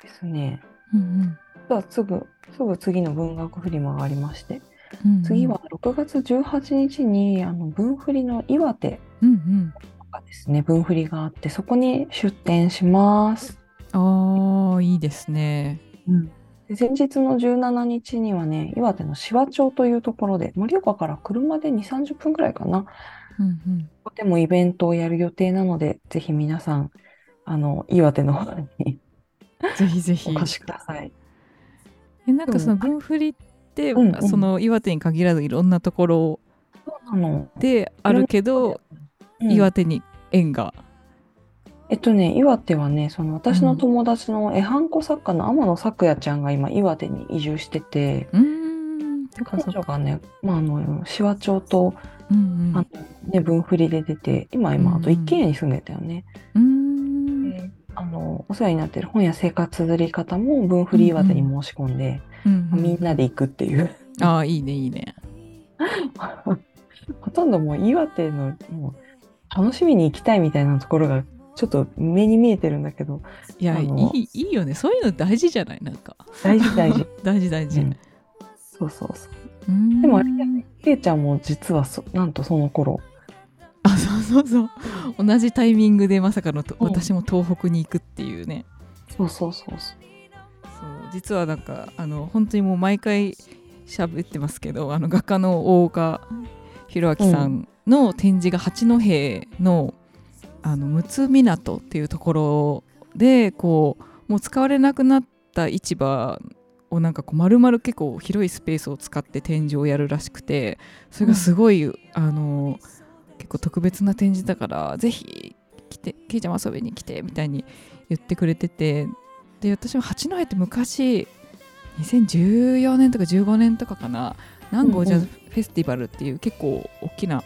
Speaker 1: ですね、
Speaker 2: うんうん。
Speaker 1: 実はすぐ、すぐ次の文学フリマがありまして、
Speaker 2: うんうん。
Speaker 1: 次は6月18日に、あの、文振りの岩手
Speaker 2: うんうん。
Speaker 1: がですね、文振りがあって、そこに出展します。
Speaker 2: ああいいですね。
Speaker 1: で前日の17日にはね、岩手の紫波町というところで、盛岡から車で2、30分くらいかな。
Speaker 2: うんうん。
Speaker 1: でもイベントをやる予定なので、ぜひ皆さん、あの、岩手の方に
Speaker 2: ぜひぜひ
Speaker 1: お越しください。
Speaker 2: えなんかその分振りって、
Speaker 1: うんうん
Speaker 2: その岩手に限らずいろんなところ。であるけど
Speaker 1: うん
Speaker 2: 岩手に縁が。
Speaker 1: えっとね、岩手はね、その私の友達の絵ハンコ作家の天野咲也ちゃんが今岩手に移住してて、彼。女がね、まあ、あの、紫波町と、
Speaker 2: うん
Speaker 1: あのね、分振りで出て、今今、あと一軒家に住んでたよね。
Speaker 2: うん。
Speaker 1: あの、お世話になってる本や生活綴り方も分振り岩手に申し込んで、
Speaker 2: うんうん
Speaker 1: みんなで行くっていう。
Speaker 2: ああ、いいね、いいね。
Speaker 1: ほとんどもう岩手のもう楽しみに行きたいみたいなところがちょっと目に見えてるんだけど
Speaker 2: いや、いい、いいよね。そういうの大事じゃないなんか。
Speaker 1: 大事大事、
Speaker 2: 大事、大事。
Speaker 1: うんそうそうそうでもあれだよねけいちゃんも実はそなんとその頃
Speaker 2: あ、そうそうそう。同じタイミングでまさかのと、
Speaker 1: うん
Speaker 2: 私も東北に行くっていうね。
Speaker 1: そうそうそうそう
Speaker 2: 実はなんかあの本当にもう毎回喋ってますけどあの画家の大岡弘明さんの展示が八戸のあの陸奥港っていうところでこうもう使われなくなった市場をなんかこう丸々結構広いスペースを使って展示をやるらしくてそれがすごい、あの結構特別な展示だからぜひ来てケイちゃんも遊びに来てみたいに言ってくれててで私も八戸って昔2014年とか15年とかかな南郷ジャズフェスティバルっていう結構大きな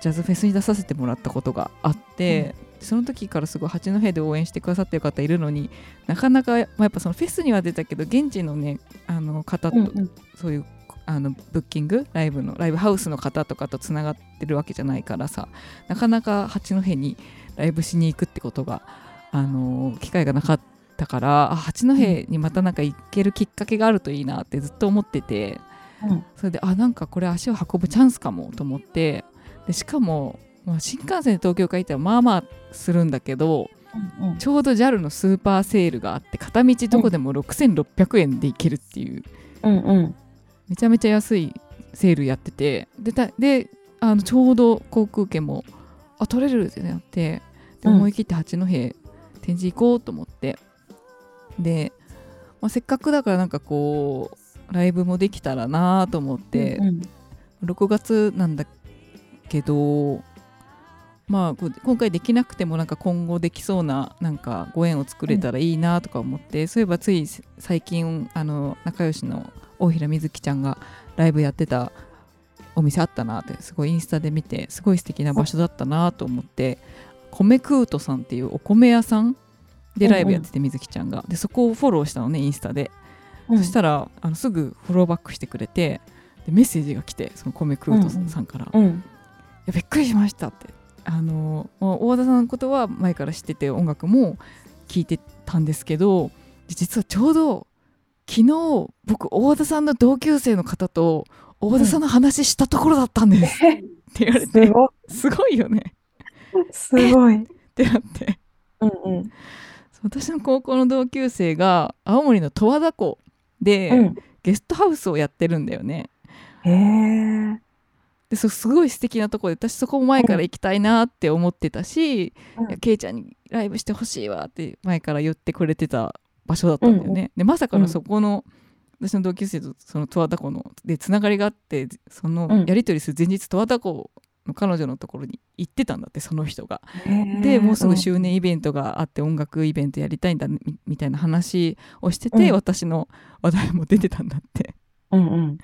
Speaker 2: ジャズフェスに出させてもらったことがあって、その時からすごい八戸で応援してくださってる方いるのになかなか、まあ、やっぱそのフェスには出たけど現地のねあの方と、
Speaker 1: うんうん。
Speaker 2: そういうあのブッキング？ライブの？ライブハウスの方とかとつながってるわけじゃないからさ。なかなか八戸にライブしに行くってことがあの機会がなかったからあ八戸にまたなんか行けるきっかけがあるといいなってずっと思ってて。
Speaker 1: うん。
Speaker 2: それであなんかこれ足を運ぶチャンスかもと思って。でしかも、まあ、新幹線で東京から行ったらまあまあするんだけど
Speaker 1: うんうん。
Speaker 2: ちょうど JAL のスーパーセールがあって片道どこでも6600円で行けるっていう。
Speaker 1: うんうん
Speaker 2: めちゃめちゃ安いセールやっててでたであのちょうど航空券もあ取れるってなって。で
Speaker 1: うん。
Speaker 2: 思い切って八戸展示行こうと思って。で、まあ、せっかくだからなんかこうライブもできたらなと思って、
Speaker 1: うん
Speaker 2: 6月なんだけどまあ今回できなくてもなんか今後できそうななんかご縁を作れたらいいなとか思って、そういえばつい最近あの仲良しの大平瑞希ちゃんがライブやってたお店あったなってすごいインスタで見てすごい素敵な場所だったなと思って米クートさんっていうお米屋さんでライブやってて瑞希ちゃんが。でそこをフォローしたのねインスタで。
Speaker 1: うん。
Speaker 2: そしたらあのすぐフォローバックしてくれてでメッセージが来てその米クートさんから「い
Speaker 1: うん。
Speaker 2: やびっくりしました」って。あの大田さんのことは前から知ってて音楽も聴いてたんですけどで実はちょうど昨日僕大田さんの同級生の方と大田さんの話したところだったんです、
Speaker 1: え
Speaker 2: って言われ
Speaker 1: す
Speaker 2: て
Speaker 1: ごい。
Speaker 2: すごいよね。
Speaker 1: すごい。
Speaker 2: ってなって。
Speaker 1: うんうん。
Speaker 2: 私の高校の同級生が青森の十和田湖で、
Speaker 1: うん。
Speaker 2: ゲストハウスをやってるんだよね。
Speaker 1: へえ
Speaker 2: すごい素敵なとこで私そこも前から行きたいなって思ってたし、
Speaker 1: うん。
Speaker 2: ケイちゃんにライブしてほしいわって前から言ってくれてた場所だったんだよね、でまさかのそこの、私の同級生とその十和田湖のでつながりがあってその
Speaker 1: うん。
Speaker 2: やり取りする前日十和田湖の彼女のところに行ってたんだってその人が。でもうすぐ周年イベントがあって音楽イベントやりたいんだみみたいな話をしてて、
Speaker 1: うん。
Speaker 2: 私の話題も出てたんだって。
Speaker 1: うんうん。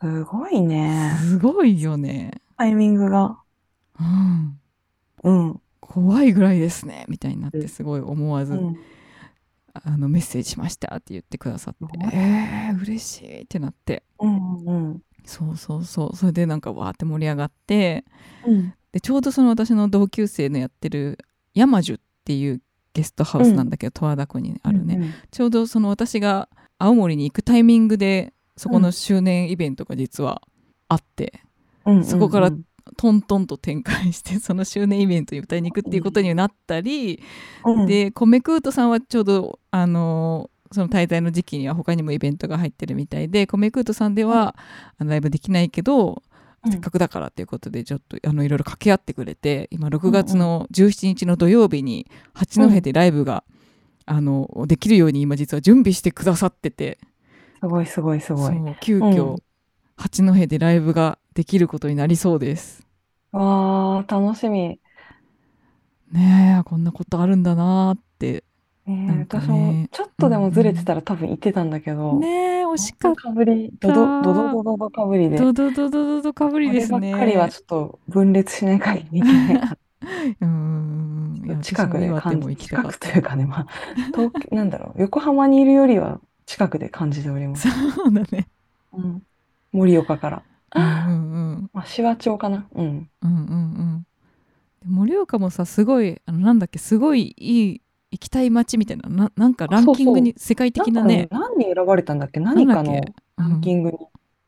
Speaker 1: すごいね。
Speaker 2: すごいよね、
Speaker 1: タイミングが。
Speaker 2: うん、
Speaker 1: うん。
Speaker 2: 怖いぐらいですねみたいになってすごい思わず、
Speaker 1: うん
Speaker 2: あのメッセージしましたって言ってくださって。えー、嬉しいってなって。
Speaker 1: うんうん
Speaker 2: そうそうそう。それでなんかわーって盛り上がって。
Speaker 1: うん。
Speaker 2: でちょうどその私の同級生のやってる山樹っていうゲストハウスなんだけど十和田湖にあるね、
Speaker 1: うん
Speaker 2: ちょうどその私が青森に行くタイミングでそこの周年イベントが実はあって、
Speaker 1: うんうん。
Speaker 2: そこからトントンと展開してその周年イベントに歌いに行くっていうことになったり、
Speaker 1: うん。
Speaker 2: で米クートさんはちょうどあのその滞在の時期には他にもイベントが入ってるみたいで米クートさんでは、ライブできないけど、
Speaker 1: うん。
Speaker 2: せっかくだからっていうことでちょっとあのいろいろ掛け合ってくれて今6月の17日の土曜日に八戸でライブが、あのできるように今実は準備してくださってて。
Speaker 1: すごいすごいすごい。
Speaker 2: 急遽、
Speaker 1: うん。
Speaker 2: 八戸でライブができることになりそうです。
Speaker 1: わー、楽しみ。
Speaker 2: ねえこんなことあるんだなーって
Speaker 1: ねえ、
Speaker 2: なんか
Speaker 1: 私も
Speaker 2: ね
Speaker 1: ちょっ
Speaker 2: うん
Speaker 1: とでもずれて
Speaker 2: う
Speaker 1: たら多分行ってたんだけ
Speaker 2: ん
Speaker 1: ど、
Speaker 2: ねえ惜しかっ
Speaker 1: 本当かぶり、ドド、ドドドドドかぶりで、
Speaker 2: たドドドドドドかぶりで
Speaker 1: ればっかりは
Speaker 2: ね
Speaker 1: ちょっと分裂しない限りいけないから、
Speaker 2: うんいや私
Speaker 1: 近くで
Speaker 2: も岩手
Speaker 1: 感じ、
Speaker 2: も行きたか
Speaker 1: 近くと
Speaker 2: った
Speaker 1: いうかね、まあ、東京、なんだろう、横浜にいるよりは近くで感じておりま
Speaker 2: そ
Speaker 1: す。
Speaker 2: うだね
Speaker 1: うん。盛岡から。
Speaker 2: うんうん
Speaker 1: あ、紫波町かな。うん。
Speaker 2: うんうんうん。で盛岡もさすごいあのなんだっけすごいいい行きたい街みたいなななんかランキングに世界的なね
Speaker 1: ね、何に選ばれたんだっけ？何かのランキ
Speaker 2: うん
Speaker 1: ングに。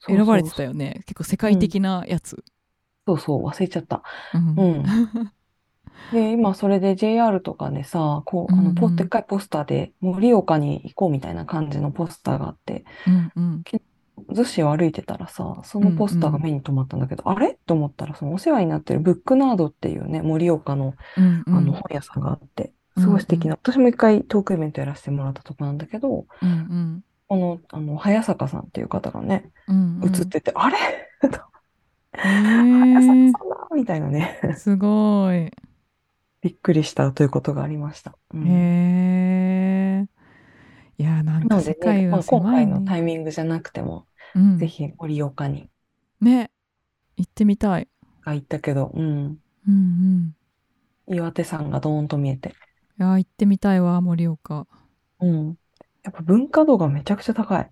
Speaker 2: 選ばれてたよね。結構世界的なやつ、
Speaker 1: そうそう、忘れちゃった。
Speaker 2: うん。
Speaker 1: うん。で、今それで JR とかでさ、こう、あの、ポ、
Speaker 2: うん。うん
Speaker 1: でっかいポスターで、盛岡に行こうみたいな感じのポスターがあって、
Speaker 2: うんうん
Speaker 1: 逗子を歩いてたらさ、そのポスターが目に留まったんだけど、あれ？と思ったら、そのお世話になってるブックナードっていうね、盛岡の、
Speaker 2: うんうん。
Speaker 1: あの本屋さんがあって、すごい素敵な、私も一回トークイベントやらせてもらったとこなんだけど、
Speaker 2: うんうん。
Speaker 1: この、あの、早坂さんっていう方がね、
Speaker 2: うんうん。
Speaker 1: 映ってて、あれ？
Speaker 2: へ
Speaker 1: 早
Speaker 2: ー
Speaker 1: 坂さんだみたいなね、
Speaker 2: すごい。
Speaker 1: びっくりしたということがありました。うん。
Speaker 2: へえいやなんか世界は
Speaker 1: まあ、今
Speaker 2: 狭いね。
Speaker 1: 回のタイミングじゃなくても、
Speaker 2: うん。
Speaker 1: ぜひ盛岡に。
Speaker 2: ね行ってみたい。
Speaker 1: が行ったけど、うん、
Speaker 2: うんうん。
Speaker 1: 岩手山がドーンと見えて、
Speaker 2: いや行ってみたいわ盛岡。
Speaker 1: うん、やっぱ文化度がめちゃくちゃ高い。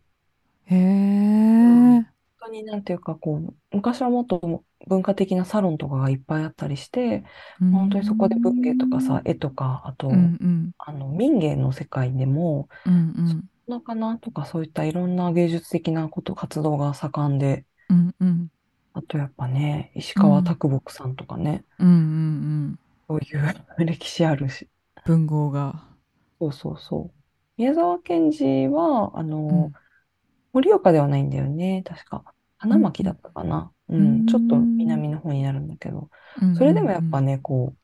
Speaker 2: へえ
Speaker 1: 本当になんていうか、こう、昔はもっと文化的なサロンとかがいっぱいあったりして、本当にそこで文芸とかさ、絵とか、あと、
Speaker 2: うんうん。
Speaker 1: あの民芸の世界でも、
Speaker 2: うんうん。
Speaker 1: なかなとかそういったいろんな芸術的なこと、活動が盛んで、
Speaker 2: うんうん。
Speaker 1: あとやっぱね、石川啄木さんとかね、
Speaker 2: うんうんうん。
Speaker 1: そういう歴史あるし、
Speaker 2: 文豪が。
Speaker 1: そうそうそう。宮沢賢治は、あの、
Speaker 2: うん。
Speaker 1: 盛岡ではないんだよね、確か。花巻だったかな。う
Speaker 2: うん。
Speaker 1: ん、ちょっと南の方になるんだけど、それでもやっぱね、こ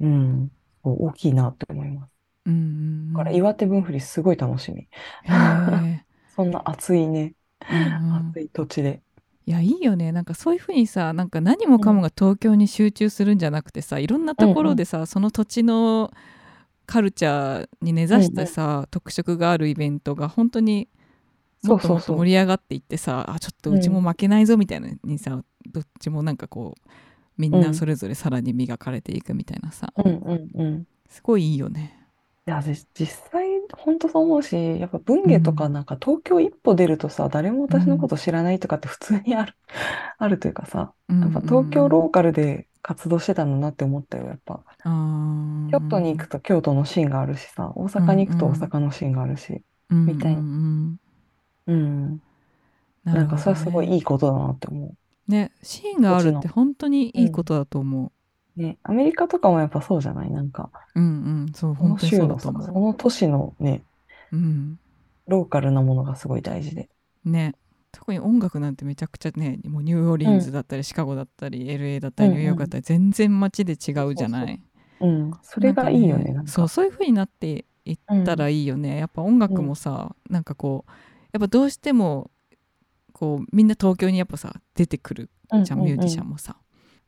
Speaker 1: う、うん、こう大きいなって思います。
Speaker 2: うんうん
Speaker 1: だから岩手分振りすごい楽しみ。そんな暑いね、
Speaker 2: うんうん。
Speaker 1: 暑い土地で。
Speaker 2: いやいいよね。なんかそういうふうにさなんか何もかもが東京に集中するんじゃなくてさいろんなところでさ、その土地のカルチャーに根ざしてさ、特色があるイベントが本当にもっともっと盛り上がっていってさあちょっとうちも負けないぞみたいなにさ、どっちもなんかこうみんなそれぞれさらに磨かれていくみたいなさ、
Speaker 1: うんうんうん。
Speaker 2: すごいいいよね。
Speaker 1: いや、じ実際、本当そう思うし、やっぱ文芸とかなんか東京一歩出るとさ、誰も私のこと知らないとかって普通にある、あるというかさ、やっぱ東京ローカルで活動してたんだなって思ったよ、やっぱ。京都に行くと京都のシーンがあるしさ、大阪に行くと大阪のシーンがあるし、みたいな
Speaker 2: うん
Speaker 1: うん。
Speaker 2: な
Speaker 1: んかそれはすごい
Speaker 2: ね
Speaker 1: いいことだなって思
Speaker 2: ねシーンがあるって本当にいいことだと思
Speaker 1: う。ね、アメリカとかもやっぱそうじゃない？なんか、
Speaker 2: う。うんうんそう本当にそうだと思。
Speaker 1: そうの都市のね、
Speaker 2: うん
Speaker 1: ローカルなものがすごい大事で。
Speaker 2: ね特に音楽なんてめちゃくちゃねもうニューオーリンズだったり、シカゴだったり LA だったり
Speaker 1: うんうん
Speaker 2: ニューヨークだったり全然街で違うじゃない？
Speaker 1: うん。それがいいよね、なんか。
Speaker 2: そうそういう風になっていったらいいよね、やっぱ音楽もさ、なんかこうやっぱどうしてもこうみんな東京にやっぱさ出てくるじゃん、ミュージシャンもさ。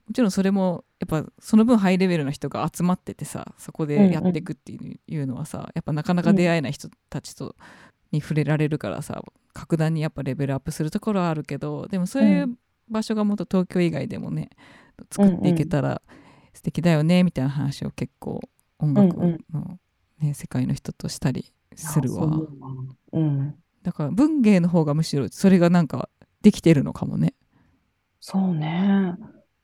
Speaker 2: もちろんそれもやっぱその分ハイレベルな人が集まっててさそこでやっていくっていうのはさやっぱなかなか出会えない人たちとに触れられるからさ格段にやっぱレベルアップするところはあるけどでもそういう場所がもっと東京以外でもね作っていけたら素敵だよねみたいな話を結構音楽の、ね、世界の人としたりするわ。
Speaker 1: うん。
Speaker 2: だから文芸の方がむしろそれがなんかできてるのかもね。
Speaker 1: そうね。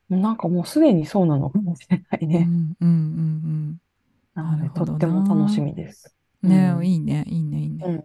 Speaker 1: なんかもうすでにそうなのかもしれない
Speaker 2: うん
Speaker 1: ね。
Speaker 2: うんうん
Speaker 1: な
Speaker 2: るほどな
Speaker 1: とっても楽しみです。
Speaker 2: うん。ね、
Speaker 1: うん
Speaker 2: いいねいいねいいね。
Speaker 1: うん。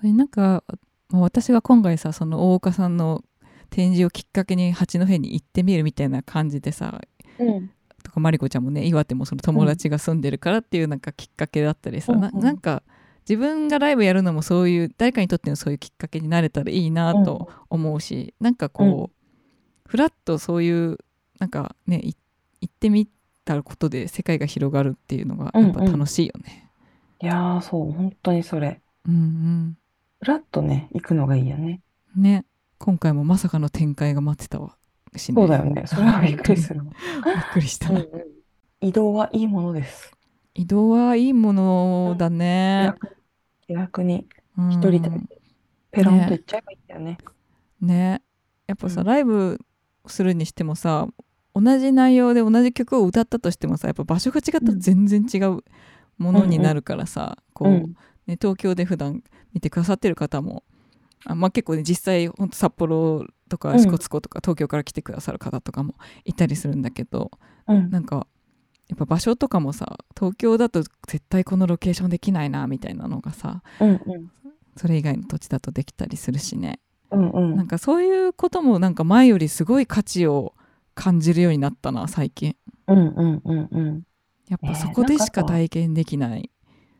Speaker 2: それなんかまあ私が今回さその大岡さんの展示をきっかけに八戸に行ってみるみたいな感じでさ
Speaker 1: うん。
Speaker 2: とかまりこちゃんもね岩手もその友達が住んでるからっていうなんかきっかけだったりさ、
Speaker 1: うん
Speaker 2: なんか自分がライブやるのもそういう誰かにとってのそういうきっかけになれたらいいなと思うし、なんかこう、ふらっとそういうなんかねい行ってみたことで世界が広がるっていうのがやっぱ楽しいよね。
Speaker 1: いやー、そう、本当にそれ。
Speaker 2: うん
Speaker 1: ふらっとね、行くのがいいよね。
Speaker 2: うん、ね今回もまさかの展開が待ってたわ
Speaker 1: そうだよね。それはびっくりするわ。
Speaker 2: びっくりした、
Speaker 1: うんうん移動はいいものです。
Speaker 2: 移動はいいものだね、
Speaker 1: 気楽に。
Speaker 2: うん。
Speaker 1: 一人でペロンと行っちゃえばいいんだよね。
Speaker 2: ね。やっぱさ、
Speaker 1: うん。
Speaker 2: ライブするにしてもさ同じ内容で同じ曲を歌ったとしてもさやっぱ場所が違ったら全然違うものになるからさ、こう、
Speaker 1: うん。
Speaker 2: ね、東京で普段見てくださってる方もあ、まあ、結構ね実際ほんと札幌とか
Speaker 1: うん。
Speaker 2: 支笏湖とか東京から来てくださる方とかもいたりするんだけど、
Speaker 1: うん。
Speaker 2: なんかやっぱ場所とかもさ東京だと絶対このロケーションできないなみたいなのがさ
Speaker 1: うんうん。
Speaker 2: それ以外の土地だとできたりするしね。
Speaker 1: うんうん。
Speaker 2: なんかそういうこともなんか前よりすごい価値を感じるようになったな最近。
Speaker 1: うんうんうんうん。
Speaker 2: やっぱそこでしか体験できない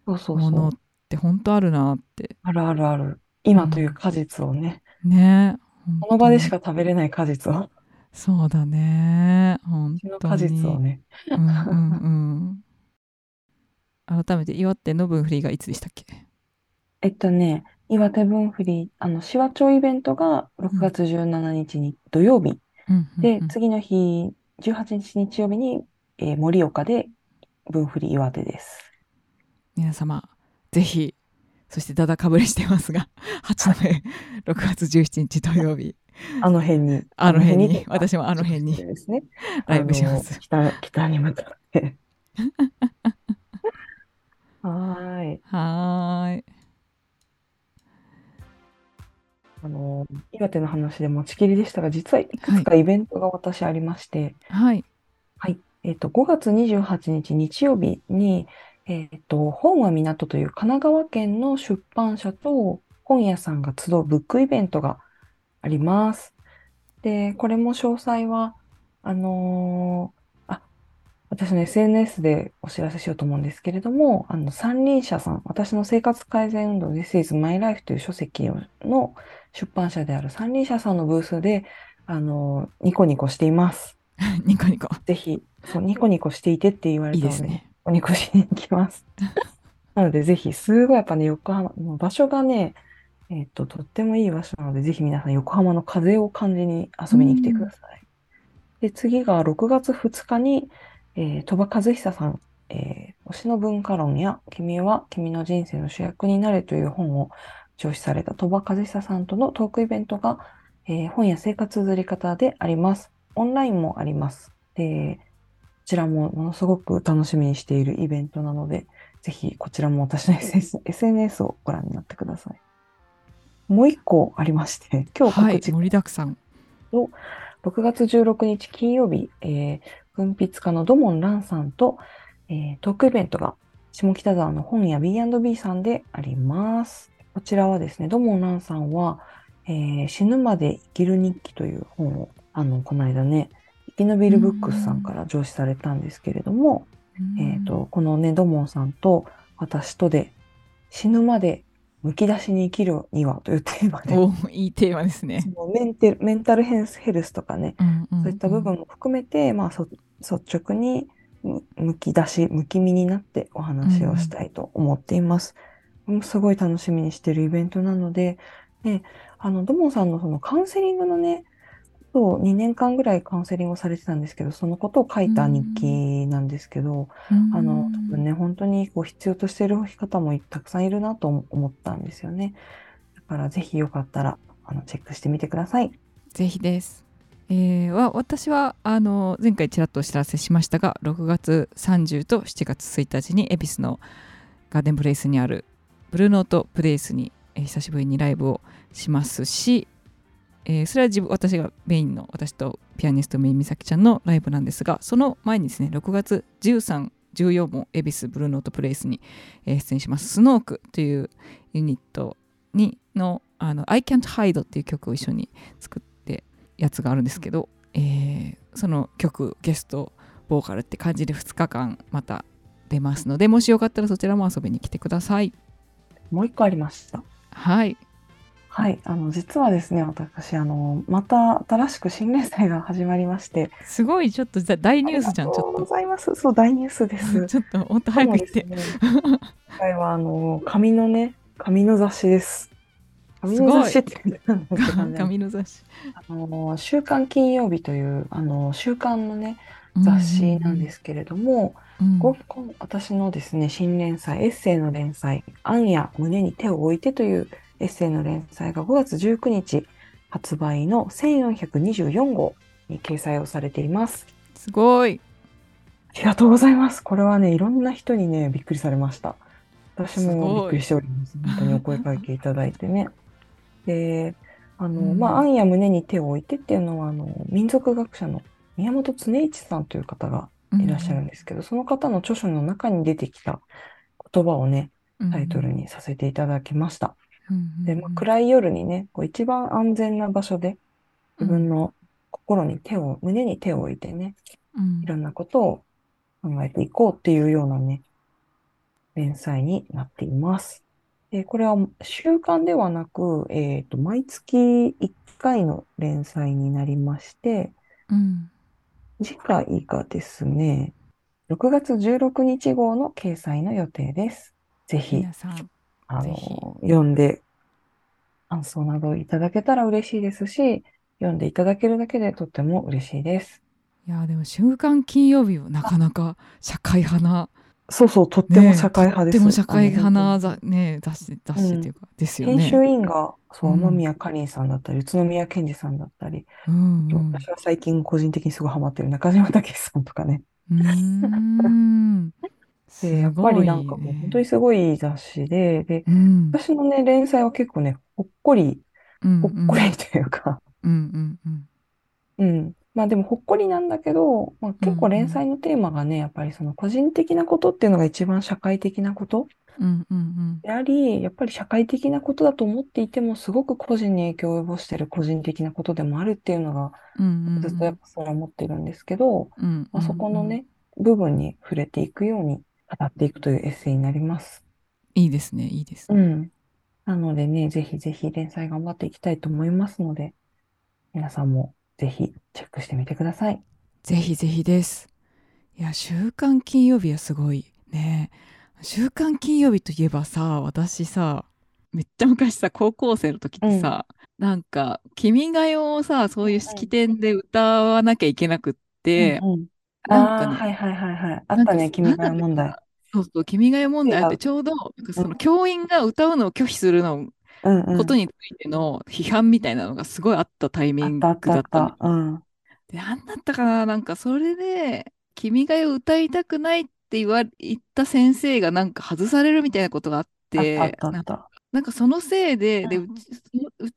Speaker 2: ものっ。て本当あるなって。
Speaker 1: あるあるある。今という果実をね、
Speaker 2: ね
Speaker 1: この場でし
Speaker 2: か
Speaker 1: か食べれない果実を、
Speaker 2: そうだね。本当
Speaker 1: 果実
Speaker 2: に
Speaker 1: をね。
Speaker 2: うんうんうん。改めて岩手の分振りがいつでしたっけ？
Speaker 1: えっとね、岩手分振り、あの、紫波町イベントが6月17日に土曜日、
Speaker 2: うんうん
Speaker 1: で
Speaker 2: う、ん。
Speaker 1: 次の日、18日日曜日に、えー盛岡で分振り岩手です。
Speaker 2: 皆様ぜひそしてだだかぶれしてますが8の目6月17日土曜日
Speaker 1: あの辺に。
Speaker 2: あの辺に私もあの辺に
Speaker 1: ですね。
Speaker 2: ライブします
Speaker 1: 北、北に向かって。はーい。
Speaker 2: はーい
Speaker 1: あの、岩手の話で持ちきりでしたが、実はいくつかイベントが私ありまして、
Speaker 2: はい
Speaker 1: はい。えっと、5月28日日曜日に、えっと、本は港という神奈川県の出版社と本屋さんが集うブックイベントがあります。で、これも詳細は、あのーあ、私の SNS でお知らせしようと思うんですけれども、あの、三輪車さん、私の生活改善運動 This is My Life という書籍の出版社である三輪車さんのブースで、あのーニコニコしています。
Speaker 2: ニコニコ
Speaker 1: ぜひ、そう、ニコニコしていてって言われたので、
Speaker 2: いいですね
Speaker 1: おニコしに行きます。なので、ぜひ、すごいやっぱね、横浜、場所がね、えっと、とってもいい場所なので、ぜひ皆さん、横浜の風を感じに遊びに来てください。で、次が6月2日に、えー鳥羽和久さん、えー推しの文化論や、君は君の人生の主役になれという本を上司された鳥羽和久さんとのトークイベントが、えー本や生活づり方であります。オンラインもあります。で、こちらもものすごく楽しみにしているイベントなので、ぜひこちらも私の SNS をご覧になってください。もう一個ありまして、今日告知、
Speaker 2: はい盛りだくさん
Speaker 1: 6月16日金曜日、えー文筆家の土門蘭さんと、えートークイベントが下北沢の本屋 B&B さんであります。こちらはですね、土門蘭さんは、えー死ぬまで生きる日記という本を、あの、この間ね、生き延びるブックスさんから上司されたんですけれども、えっ、と、このね、土門さんと私とで死ぬまでむき出しに生きるにはというテーマで、
Speaker 2: おいいテーマですね。
Speaker 1: メンテメンタルヘルスヘルスとかね、
Speaker 2: そう
Speaker 1: そういった部分も含めて、まあ、そ率直にむむき出し、むき身になってお話をしたいと思っています。もうすごい楽しみにしてるイベントなので、ね、あの、土門さんのそのカウンセリングのね、そう2年間ぐらいカウンセリングをされてたんですけど、そのことを書いた日記なんですけど、あの、多分ね、本当にこう必要としている方もたくさんいるなと思ったんですよね。だからぜひよかったら、あの、チェックしてみてください。
Speaker 2: ぜひです。えーは私はあの前回ちらっとお知らせしましたが6月30と7月1日に恵比寿のガーデンプレイスにあるブルーノートプレイスに、えー久しぶりにライブをしますし、えーそれは自分私がメインの私とピアニストメイン美咲ちゃんのライブなんですがその前にですね6月13 14も恵比寿ブルーノートプレイスに、えー出演します。スノークというユニットにのあの I Can't Hide っていう曲を一緒に作ってやつがあるんですけど、えーその曲ゲストボーカルって感じで2日間また出ますのでもしよかったらそちらも遊びに来てください。
Speaker 1: もう一個ありました。
Speaker 2: はい
Speaker 1: はい、あの、実はですね、私、あの、また新しく新連載が始まりまして、
Speaker 2: すごいちょっとだ大ニュースじゃんち
Speaker 1: ありがとうご
Speaker 2: ょっ
Speaker 1: ざいます。そう、大ニュースで
Speaker 2: と
Speaker 1: す。
Speaker 2: ちょっともっと早く言って、
Speaker 1: ね今回は、あの、紙のね、紙の雑誌です。紙の雑誌って言うんですかね。
Speaker 2: 紙の雑誌。
Speaker 1: あの週刊金曜日というあの週刊のね雑誌なんですけれども、
Speaker 2: うん
Speaker 1: ここ私のですね新連載エッセイの連載「アンや胸に手を置いて」というエッセイの連載が5月19日発売の1424号に掲載をされています。
Speaker 2: すごい。
Speaker 1: ありがとうございます。これはねいろんな人にねびっくりされました。私もびっくりしております。本当にお声かけいただいてね。であの、
Speaker 2: うん
Speaker 1: まあ「アンや胸に手を置いて」っていうのはあの民族学者の宮本恒一さんという方がいらっしゃるんですけど、その方の著書の中に出てきた言葉をね、タイトルにさせていただきました。で、まあ、暗い夜にね、こう一番安全な場所で自分の心に手を、胸に手を置いてね、いろんなことを考えていこうっていうようなね、連載になっています。で、これは週刊ではなく、えっと、毎月1回の連載になりまして、
Speaker 2: うん。
Speaker 1: 次回がですね、6月16日号の掲載の予定です。ぜひ、
Speaker 2: 皆さん
Speaker 1: あの、読んで感想などいただけたら嬉しいですし、読んでいただけるだけでとっても嬉しいです。
Speaker 2: いやでも週刊金曜日はなかなか社会派な
Speaker 1: そうそう、とっても社会派です。
Speaker 2: とっても社会派なざね雑誌雑誌っていうか、ですよね。
Speaker 1: 編集員が、そう、
Speaker 2: うん
Speaker 1: 天宮かりんさんだったり、宇都宮健二さんだったり、
Speaker 2: うんうん
Speaker 1: 私は最近個人的にすごいハマってる中島武史さんとかね。
Speaker 2: うーんす
Speaker 1: で、やっぱりなんかもう
Speaker 2: ね
Speaker 1: 本当にすごい雑誌で、で、
Speaker 2: うん。
Speaker 1: 私のね、連載は結構ね、ほっこり、
Speaker 2: うん
Speaker 1: ほっこりというか、
Speaker 2: うんうんうん。
Speaker 1: うん。まあでもほっこりなんだけど、まあ、結構連載のテーマがね、やっぱりその個人的なことっていうのが一番社会的なこと
Speaker 2: うんうん
Speaker 1: であり、やっぱり社会的なことだと思っていても、すごく個人に影響を及ぼしている個人的なことでもあるっていうのが、ずっとやっぱそれは思ってるんですけど、
Speaker 2: うん。
Speaker 1: まあ、そこのね、部分に触れていくように語っていくというエッセイになります。
Speaker 2: いいですねいいですね。
Speaker 1: うん。なのでね、ぜひぜひ連載頑張っていきたいと思いますので、皆さんもぜひチェックしてみてください。
Speaker 2: ぜひぜひです。いや週刊金曜日はすごいね。週刊金曜日といえばさ私さめっちゃ昔さ高校生の時ってさ、なんか「君が代」をさそういう式典で歌わなきゃいけなくって、
Speaker 1: うんうん
Speaker 2: なんかね
Speaker 1: ああ、はいはいはいはい。あ
Speaker 2: なん
Speaker 1: たね、君が代問題。
Speaker 2: そうそう「君が代」問題あってちょうどその教員が歌うのを拒否するの。ことについての批判みたいなのがすごいあったタイミングだったの
Speaker 1: ったあった。うん。
Speaker 2: で、なんだったかななんかそれで、君が代を歌いたくないって言わ言った先生がなんか外されるみたいなことがあって、なんかそのせいで、で、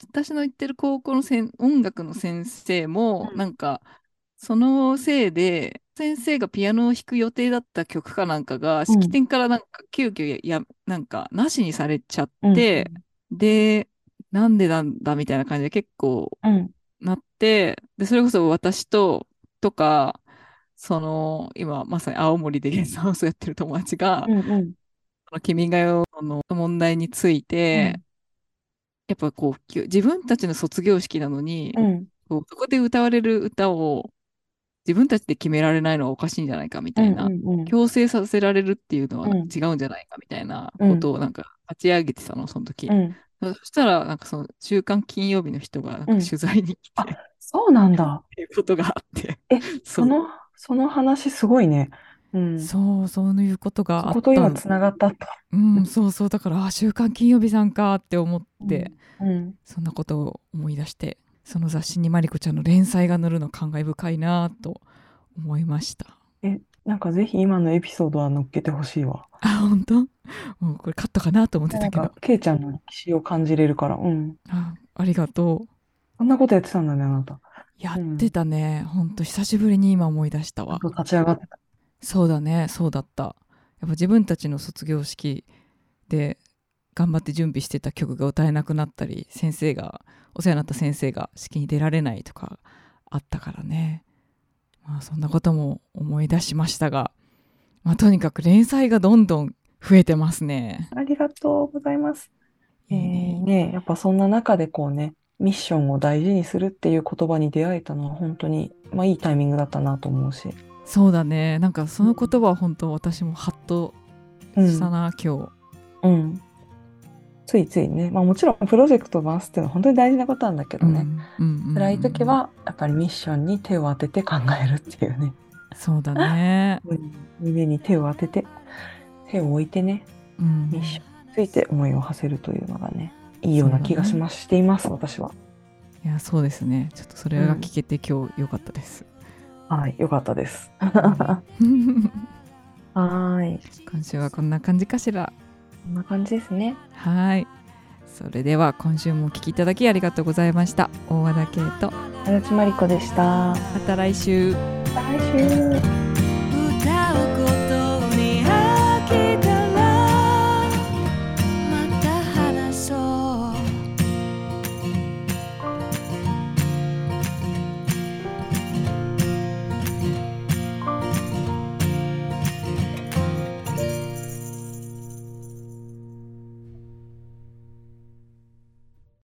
Speaker 2: 私の行ってる高校のせん音楽の先生も、
Speaker 1: うん
Speaker 2: なんか、そのせいで、先生がピアノを弾く予定だった曲かなんかが、式典からなんか急遽や、やなんか、なしにされちゃって、で、なんでなんだみたいな感じで結構
Speaker 1: うん。
Speaker 2: なって、で、それこそ私と、とか、その、今まさに青森でゲストハウスをやってる友達が、
Speaker 1: うんうん。
Speaker 2: 君が代の問題について、やっぱこう、き自分たちの卒業式なのに、
Speaker 1: うん。
Speaker 2: こうそこで歌われる歌を自分たちで決められないのはおかしいんじゃないかみたいな、
Speaker 1: うんうんうん
Speaker 2: 強制させられるっていうのは
Speaker 1: うん
Speaker 2: 違うんじゃないかみたいなことをなんか立ち上げてたの、その時。
Speaker 1: うん。
Speaker 2: そしたら、なんかその、週刊金曜日の人がなんか
Speaker 1: うん
Speaker 2: 取材に来
Speaker 1: あ
Speaker 2: て、っ
Speaker 1: そうなんだ。
Speaker 2: ていうことがあって。
Speaker 1: え、
Speaker 2: そ
Speaker 1: の、その話すごいね。うん。そ
Speaker 2: そう、そういうことがあっ
Speaker 1: こと今
Speaker 2: たん
Speaker 1: つながったと。
Speaker 2: うん、そうそう、だから、あ、週刊金曜日さんかって思って、
Speaker 1: うん。
Speaker 2: そんなことを思い出して、その雑誌にマリコちゃんの連載が載るの感慨深いなと思いました。
Speaker 1: え、なんかぜひ今のエピソードは載っけてほしいわ。
Speaker 2: あ、本当？もうこれカットかなと思ってたけど
Speaker 1: ケイちゃんの歴史を感じれるから。うん。
Speaker 2: あありがとう。
Speaker 1: そんなことやってたんだね、あなた。
Speaker 2: やってたね。ほんと久しぶりに今思い出したわ。
Speaker 1: 立ち上がってた。
Speaker 2: そうだね、そうだった。やっぱ自分たちの卒業式で頑張って準備してた曲が歌えなくなったり、先生が、お世話になった先生が式に出られないとかあったからね。まあそんなことも思い出しましたが、まあとにかく連載がどんどん増えてますね。
Speaker 1: ありがとうございます。えーね、やっぱそんな中でこうね、ミッションを大事にするっていう言葉に出会えたのは本当に、まあいいタイミングだったなと思うし。
Speaker 2: そうだね。なんかその言葉は本当私もハッと
Speaker 1: うん。
Speaker 2: したな、今日。
Speaker 1: うん。ついついね、まあ、もちろんプロジェクトを回すっていうのは本当に大事なことなんだけどね、
Speaker 2: うん
Speaker 1: 辛い時はやっぱりミッションに手を当てて考えるっていうね。
Speaker 2: そうだね、
Speaker 1: 胸に手を当てて手を置いてね
Speaker 2: うん。
Speaker 1: ミッションについて思いを馳せるというのがねいいような気がします、しています私は。
Speaker 2: いやそうですね。ちょっとそれが聞けて今日良かったです、
Speaker 1: はい、よかったです。はーい、
Speaker 2: 今週はこんな感じかしら
Speaker 1: こんな感じですね。
Speaker 2: はい。それでは今週もお聞きいただきありがとうございました。大和田圭と
Speaker 1: 足立真理子でした。ま
Speaker 2: た来週。
Speaker 1: 来週。